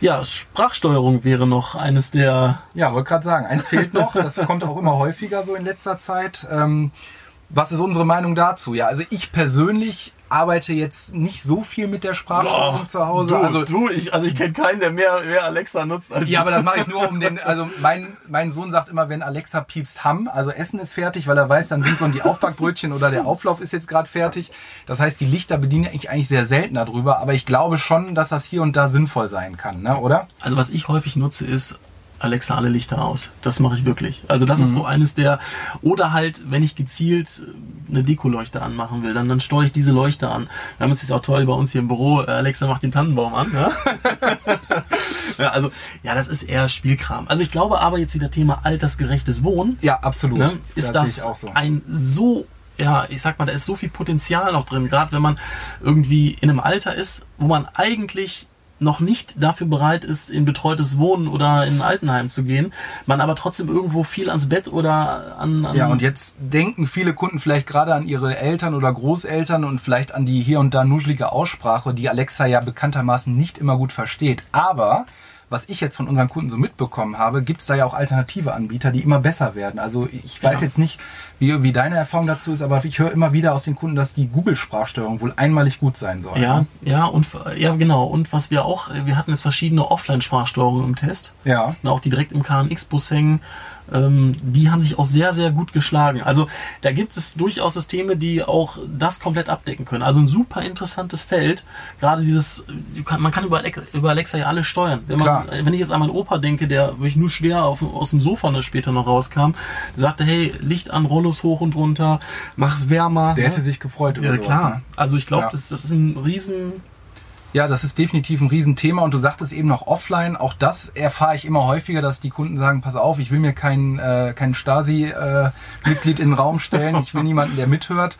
Ja, Sprachsteuerung wäre noch eines der.
Ja, wollte gerade sagen, eins fehlt noch. Das kommt auch immer häufiger so in letzter Zeit. Ähm, was ist unsere Meinung dazu? Ja, also ich persönlich arbeite jetzt nicht so viel mit der Sprachsteuerung oh, zu Hause.
Du, also du, ich, also ich kenne keinen, der mehr, mehr Alexa nutzt als
Ja, aber das mache ich nur um den, also mein, mein Sohn sagt immer, wenn Alexa piepst, ham, also Essen ist fertig, weil er weiß, dann sind so die Aufbackbrötchen oder der Auflauf ist jetzt gerade fertig. Das heißt, die Lichter bediene ich eigentlich sehr selten darüber, aber ich glaube schon, dass das hier und da sinnvoll sein kann, ne, oder?
Also was ich häufig nutze ist, Alexa alle Lichter aus. Das mache ich wirklich. Also das mhm. ist so eines der oder halt, wenn ich gezielt eine Dekoleuchte anmachen will, dann, dann steuere ich diese Leuchte an. Wir haben es auch toll bei uns hier im Büro. Äh, Alexa macht den Tannenbaum an. Ja? ja, also ja, das ist eher Spielkram. Also ich glaube aber jetzt wieder Thema altersgerechtes Wohnen.
Ja, absolut. Ne,
ist das, das so. ein so ja, ich sag mal, da ist so viel Potenzial noch drin, gerade wenn man irgendwie in einem Alter ist, wo man eigentlich noch nicht dafür bereit ist, in betreutes Wohnen oder in ein Altenheim zu gehen, man aber trotzdem irgendwo viel ans Bett oder an, an
Ja, und jetzt denken viele Kunden vielleicht gerade an ihre Eltern oder Großeltern und vielleicht an die hier und da nuschelige Aussprache, die Alexa ja bekanntermaßen nicht immer gut versteht. Aber was ich jetzt von unseren Kunden so mitbekommen habe, gibt es da ja auch alternative Anbieter, die immer besser werden. Also ich weiß ja. jetzt nicht, wie, wie deine Erfahrung dazu ist, aber ich höre immer wieder aus den Kunden, dass die Google-Sprachsteuerung wohl einmalig gut sein soll.
Ja, ne? ja, und ja, genau. Und was wir auch, wir hatten jetzt verschiedene Offline-Sprachsteuerungen im Test. Ja. Und auch die direkt im KNX-Bus hängen ähm, die haben sich auch sehr, sehr gut geschlagen. Also da gibt es durchaus Systeme, die auch das komplett abdecken können. Also ein super interessantes Feld. Gerade dieses, man kann über Alexa, über Alexa ja alles steuern. Wenn, man, wenn ich jetzt an meinen Opa denke, der wirklich nur schwer auf, aus dem Sofa ne, später noch rauskam, der sagte, hey, Licht an, Rollos hoch und runter, mach's wärmer.
Der ne? hätte sich gefreut
über ja, sowas, klar. Ne? Also ich glaube, ja. das, das ist ein riesen
ja, das ist definitiv ein Riesenthema und du sagtest eben noch offline. Auch das erfahre ich immer häufiger, dass die Kunden sagen, pass auf, ich will mir kein, äh, kein Stasi-Mitglied äh, in den Raum stellen, ich will niemanden, der mithört.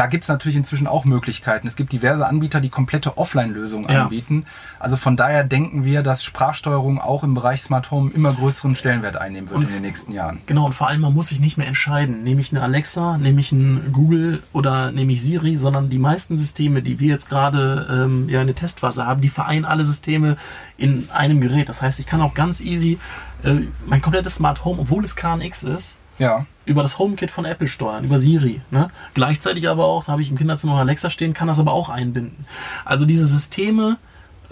Da gibt es natürlich inzwischen auch Möglichkeiten. Es gibt diverse Anbieter, die komplette Offline-Lösungen ja. anbieten. Also von daher denken wir, dass Sprachsteuerung auch im Bereich Smart Home immer größeren Stellenwert einnehmen wird und in den nächsten Jahren.
Genau, und vor allem, man muss sich nicht mehr entscheiden, nehme ich eine Alexa, nehme ich einen Google oder nehme ich Siri, sondern die meisten Systeme, die wir jetzt gerade ähm, ja in der Testphase haben, die vereinen alle Systeme in einem Gerät. Das heißt, ich kann auch ganz easy äh, mein komplettes Smart Home, obwohl es KNX ist, ja. über das HomeKit von Apple steuern, über Siri. Ne? Gleichzeitig aber auch, da habe ich im Kinderzimmer Alexa stehen, kann das aber auch einbinden. Also diese Systeme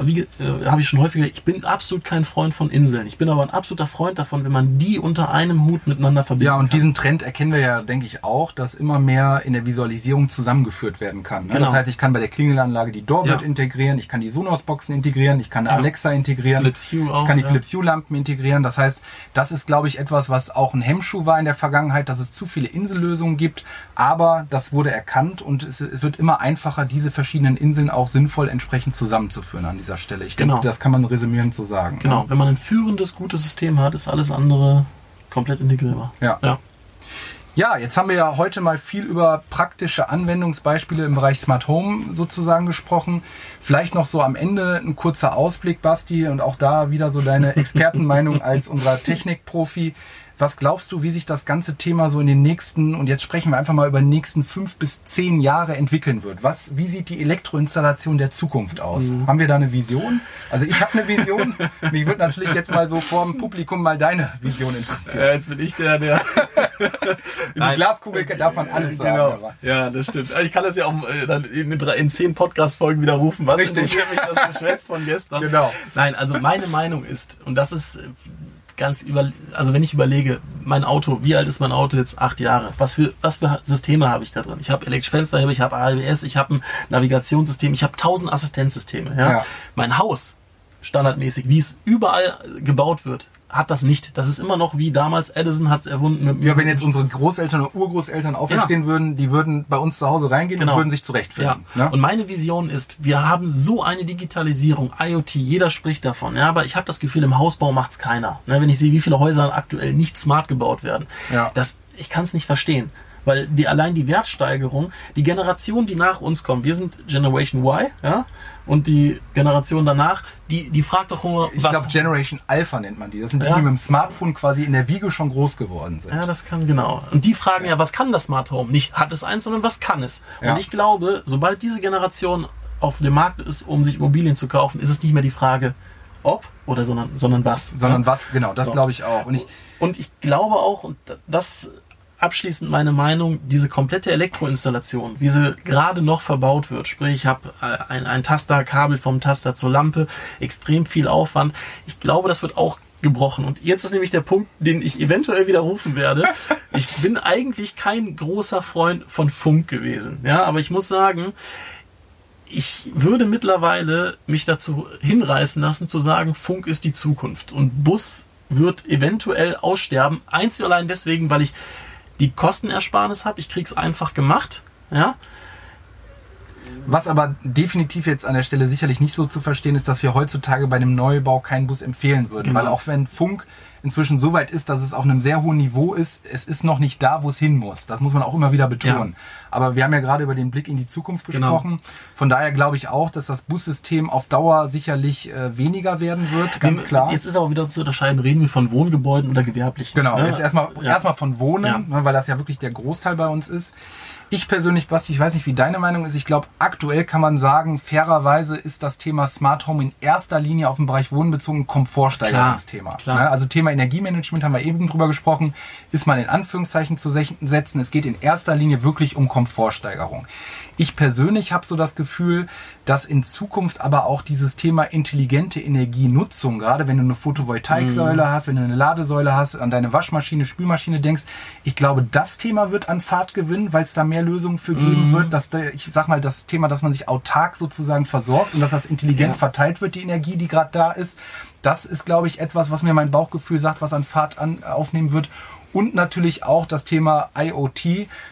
wie äh, habe ich schon häufiger, ich bin absolut kein Freund von Inseln. Ich bin aber ein absoluter Freund davon, wenn man die unter einem Hut miteinander verbindet.
Ja, und kann. diesen Trend erkennen wir ja, denke ich, auch, dass immer mehr in der Visualisierung zusammengeführt werden kann. Ne? Genau. Das heißt, ich kann bei der Klingelanlage die Doorbird ja. integrieren, ich kann die Sonos-Boxen integrieren, ich kann ja. Alexa integrieren, Philips Hue auch, ich kann die ja. Philips Hue-Lampen integrieren. Das heißt, das ist, glaube ich, etwas, was auch ein Hemmschuh war in der Vergangenheit, dass es zu viele Insellösungen gibt. Aber das wurde erkannt und es, es wird immer einfacher, diese verschiedenen Inseln auch sinnvoll entsprechend zusammenzuführen an dieser Stelle. Ich denke, genau. das kann man resümierend so sagen.
Genau, wenn man ein führendes, gutes System hat, ist alles andere komplett integrierbar.
Ja. ja. Ja, jetzt haben wir ja heute mal viel über praktische Anwendungsbeispiele im Bereich Smart Home sozusagen gesprochen. Vielleicht noch so am Ende ein kurzer Ausblick, Basti, und auch da wieder so deine Expertenmeinung als unser Technikprofi. Was glaubst du, wie sich das ganze Thema so in den nächsten, und jetzt sprechen wir einfach mal über die nächsten fünf bis zehn Jahre entwickeln wird? Was, wie sieht die Elektroinstallation der Zukunft aus? Mhm. Haben wir da eine Vision? Also ich habe eine Vision. Mich würde natürlich jetzt mal so vor dem Publikum mal deine Vision interessieren.
Ja, jetzt bin ich der, der.
in die Glaskugel darf man alles sagen. Genau. Aber.
Ja, das stimmt. Ich kann das ja auch äh, in, in zehn Podcast-Folgen widerrufen. Was Richtig. interessiert mich das Geschwätz von gestern? Genau. Nein, also meine Meinung ist, und das ist ganz über, also wenn ich überlege, mein Auto, wie alt ist mein Auto jetzt? Acht Jahre. Was für, was für Systeme habe ich da drin? Ich habe elektrische Fenster, ich habe ABS, ich habe ein Navigationssystem, ich habe tausend Assistenzsysteme. Ja? ja. Mein Haus, standardmäßig, wie es überall gebaut wird, hat das nicht. Das ist immer noch wie damals Edison hat es erfunden.
ja, wenn jetzt unsere Großeltern oder Urgroßeltern auferstehen ja. würden, die würden bei uns zu Hause reingehen genau. und würden sich zurechtfinden.
Ja. Ne? Und meine Vision ist, wir haben so eine Digitalisierung, IoT, jeder spricht davon. Ja, aber ich habe das Gefühl, im Hausbau macht es keiner. Ne, wenn ich sehe, wie viele Häuser aktuell nicht smart gebaut werden, ja. das, ich kann es nicht verstehen weil die allein die Wertsteigerung, die Generation, die nach uns kommt, wir sind Generation Y, ja, und die Generation danach, die, die fragt doch
immer, Ich glaube, Generation Alpha nennt man die. Das sind die, ja. die mit dem Smartphone quasi in der Wiege schon groß geworden sind.
Ja, das kann genau. Und die fragen ja, was kann das Smart Home? Nicht hat es eins, sondern was kann es? Ja. Und ich glaube, sobald diese Generation auf dem Markt ist, um sich Immobilien zu kaufen, ist es nicht mehr die Frage, ob oder sondern, sondern was.
Sondern was, genau, das so. glaube ich auch.
Und ich, und ich glaube auch, und das abschließend meine Meinung, diese komplette Elektroinstallation, wie sie gerade noch verbaut wird, sprich ich habe äh, ein, ein Tasterkabel vom Taster zur Lampe, extrem viel Aufwand. Ich glaube, das wird auch gebrochen. Und jetzt ist nämlich der Punkt, den ich eventuell widerrufen werde. Ich bin eigentlich kein großer Freund von Funk gewesen. Ja, aber ich muss sagen, ich würde mittlerweile mich dazu hinreißen lassen zu sagen, Funk ist die Zukunft und Bus wird eventuell aussterben. Einzig allein deswegen, weil ich die Kostenersparnis habe. Ich krieg's einfach gemacht. Ja.
Was aber definitiv jetzt an der Stelle sicherlich nicht so zu verstehen ist, dass wir heutzutage bei einem Neubau keinen Bus empfehlen würden. Genau. Weil auch wenn Funk inzwischen so weit ist, dass es auf einem sehr hohen Niveau ist, es ist noch nicht da, wo es hin muss. Das muss man auch immer wieder betonen. Ja. Aber wir haben ja gerade über den Blick in die Zukunft genau. gesprochen. Genau. Von daher glaube ich auch, dass das Bussystem auf Dauer sicherlich äh, weniger werden wird, ganz klar.
Jetzt ist aber wieder zu unterscheiden, reden wir von Wohngebäuden oder gewerblichen.
Genau, ne? jetzt erstmal ja. erstmal von Wohnen, ja. Ne, weil das ja wirklich der Großteil bei uns ist. Ich persönlich, Basti, ich weiß nicht, wie deine Meinung ist. Ich glaube, aktuell kann man sagen, fairerweise ist das Thema Smart Home in erster Linie auf den Bereich Wohnen bezogen Komfortsteigerungsthema. Klar, klar. Also Thema Energiemanagement haben wir eben drüber gesprochen, ist mal in Anführungszeichen zu setzen. Es geht in erster Linie wirklich um Komfortsteigerung. Ich persönlich habe so das Gefühl, dass in Zukunft aber auch dieses Thema intelligente Energienutzung, gerade wenn du eine Photovoltaiksäule mhm. hast, wenn du eine Ladesäule hast, an deine Waschmaschine, Spülmaschine denkst, ich glaube, das Thema wird an Fahrt gewinnen, weil es da mehr Lösungen für geben mhm. wird, dass da, ich sag mal, das Thema, dass man sich autark sozusagen versorgt und dass das intelligent ja. verteilt wird, die Energie, die gerade da ist. Das ist, glaube ich, etwas, was mir mein Bauchgefühl sagt, was an Fahrt an, aufnehmen wird. Und natürlich auch das Thema IoT.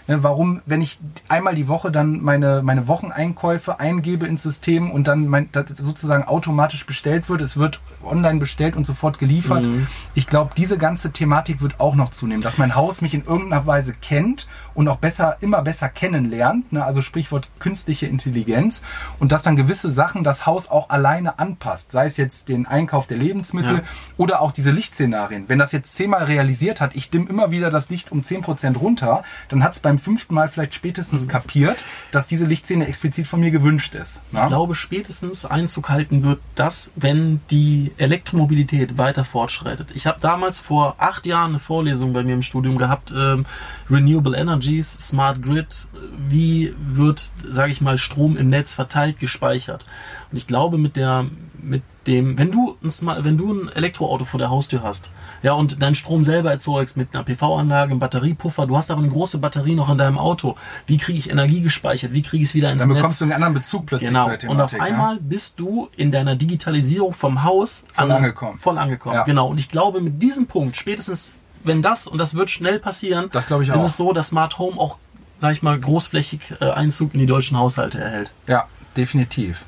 Ne, warum, wenn ich einmal die Woche dann meine, meine Wocheneinkäufe eingebe ins System und dann mein, sozusagen automatisch bestellt wird, es wird online bestellt und sofort geliefert. Mhm. Ich glaube, diese ganze Thematik wird auch noch zunehmen, dass mein Haus mich in irgendeiner Weise kennt und auch besser, immer besser kennenlernt. Ne? Also Sprichwort künstliche Intelligenz. Und dass dann gewisse Sachen das Haus auch alleine anpasst. Sei es jetzt den Einkauf der Lebensmittel ja. oder auch diese Lichtszenarien. Wenn das jetzt zehnmal realisiert hat, ich immer wieder das Licht um 10% runter, dann hat es beim fünften Mal vielleicht spätestens mhm. kapiert, dass diese Lichtszene explizit von mir gewünscht ist.
Na? Ich glaube, spätestens Einzug halten wird das, wenn die Elektromobilität weiter fortschreitet. Ich habe damals vor acht Jahren eine Vorlesung bei mir im Studium gehabt, ähm, Renewable Energies, Smart Grid, wie wird, sage ich mal, Strom im Netz verteilt, gespeichert. Und ich glaube, mit der mit dem, wenn du ein, wenn du ein Elektroauto vor der Haustür hast, ja, und deinen Strom selber erzeugst mit einer PV-Anlage, einem Batteriepuffer, du hast aber eine große Batterie noch in deinem Auto. Wie kriege ich Energie gespeichert? Wie kriege ich es wieder ins
Dann
Netz?
Dann bekommst du einen anderen Bezug plötzlich
genau. zur Thematik. Und auf einmal ja? bist du in deiner Digitalisierung vom Haus
voll an, angekommen.
Voll angekommen, ja. genau. Und ich glaube, mit diesem Punkt, spätestens wenn das, und das wird schnell passieren,
das ich
auch. ist es so, dass Smart Home auch, sag ich mal, großflächig äh, Einzug in die deutschen Haushalte erhält.
Ja, definitiv.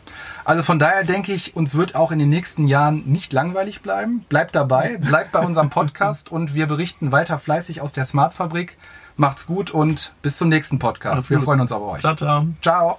Also von daher denke ich, uns wird auch in den nächsten Jahren nicht langweilig bleiben. Bleibt dabei, bleibt bei unserem Podcast und wir berichten weiter fleißig aus der Smart Fabrik. Macht's gut und bis zum nächsten Podcast. Wir freuen uns auf euch.
Ciao, ciao.
Ciao.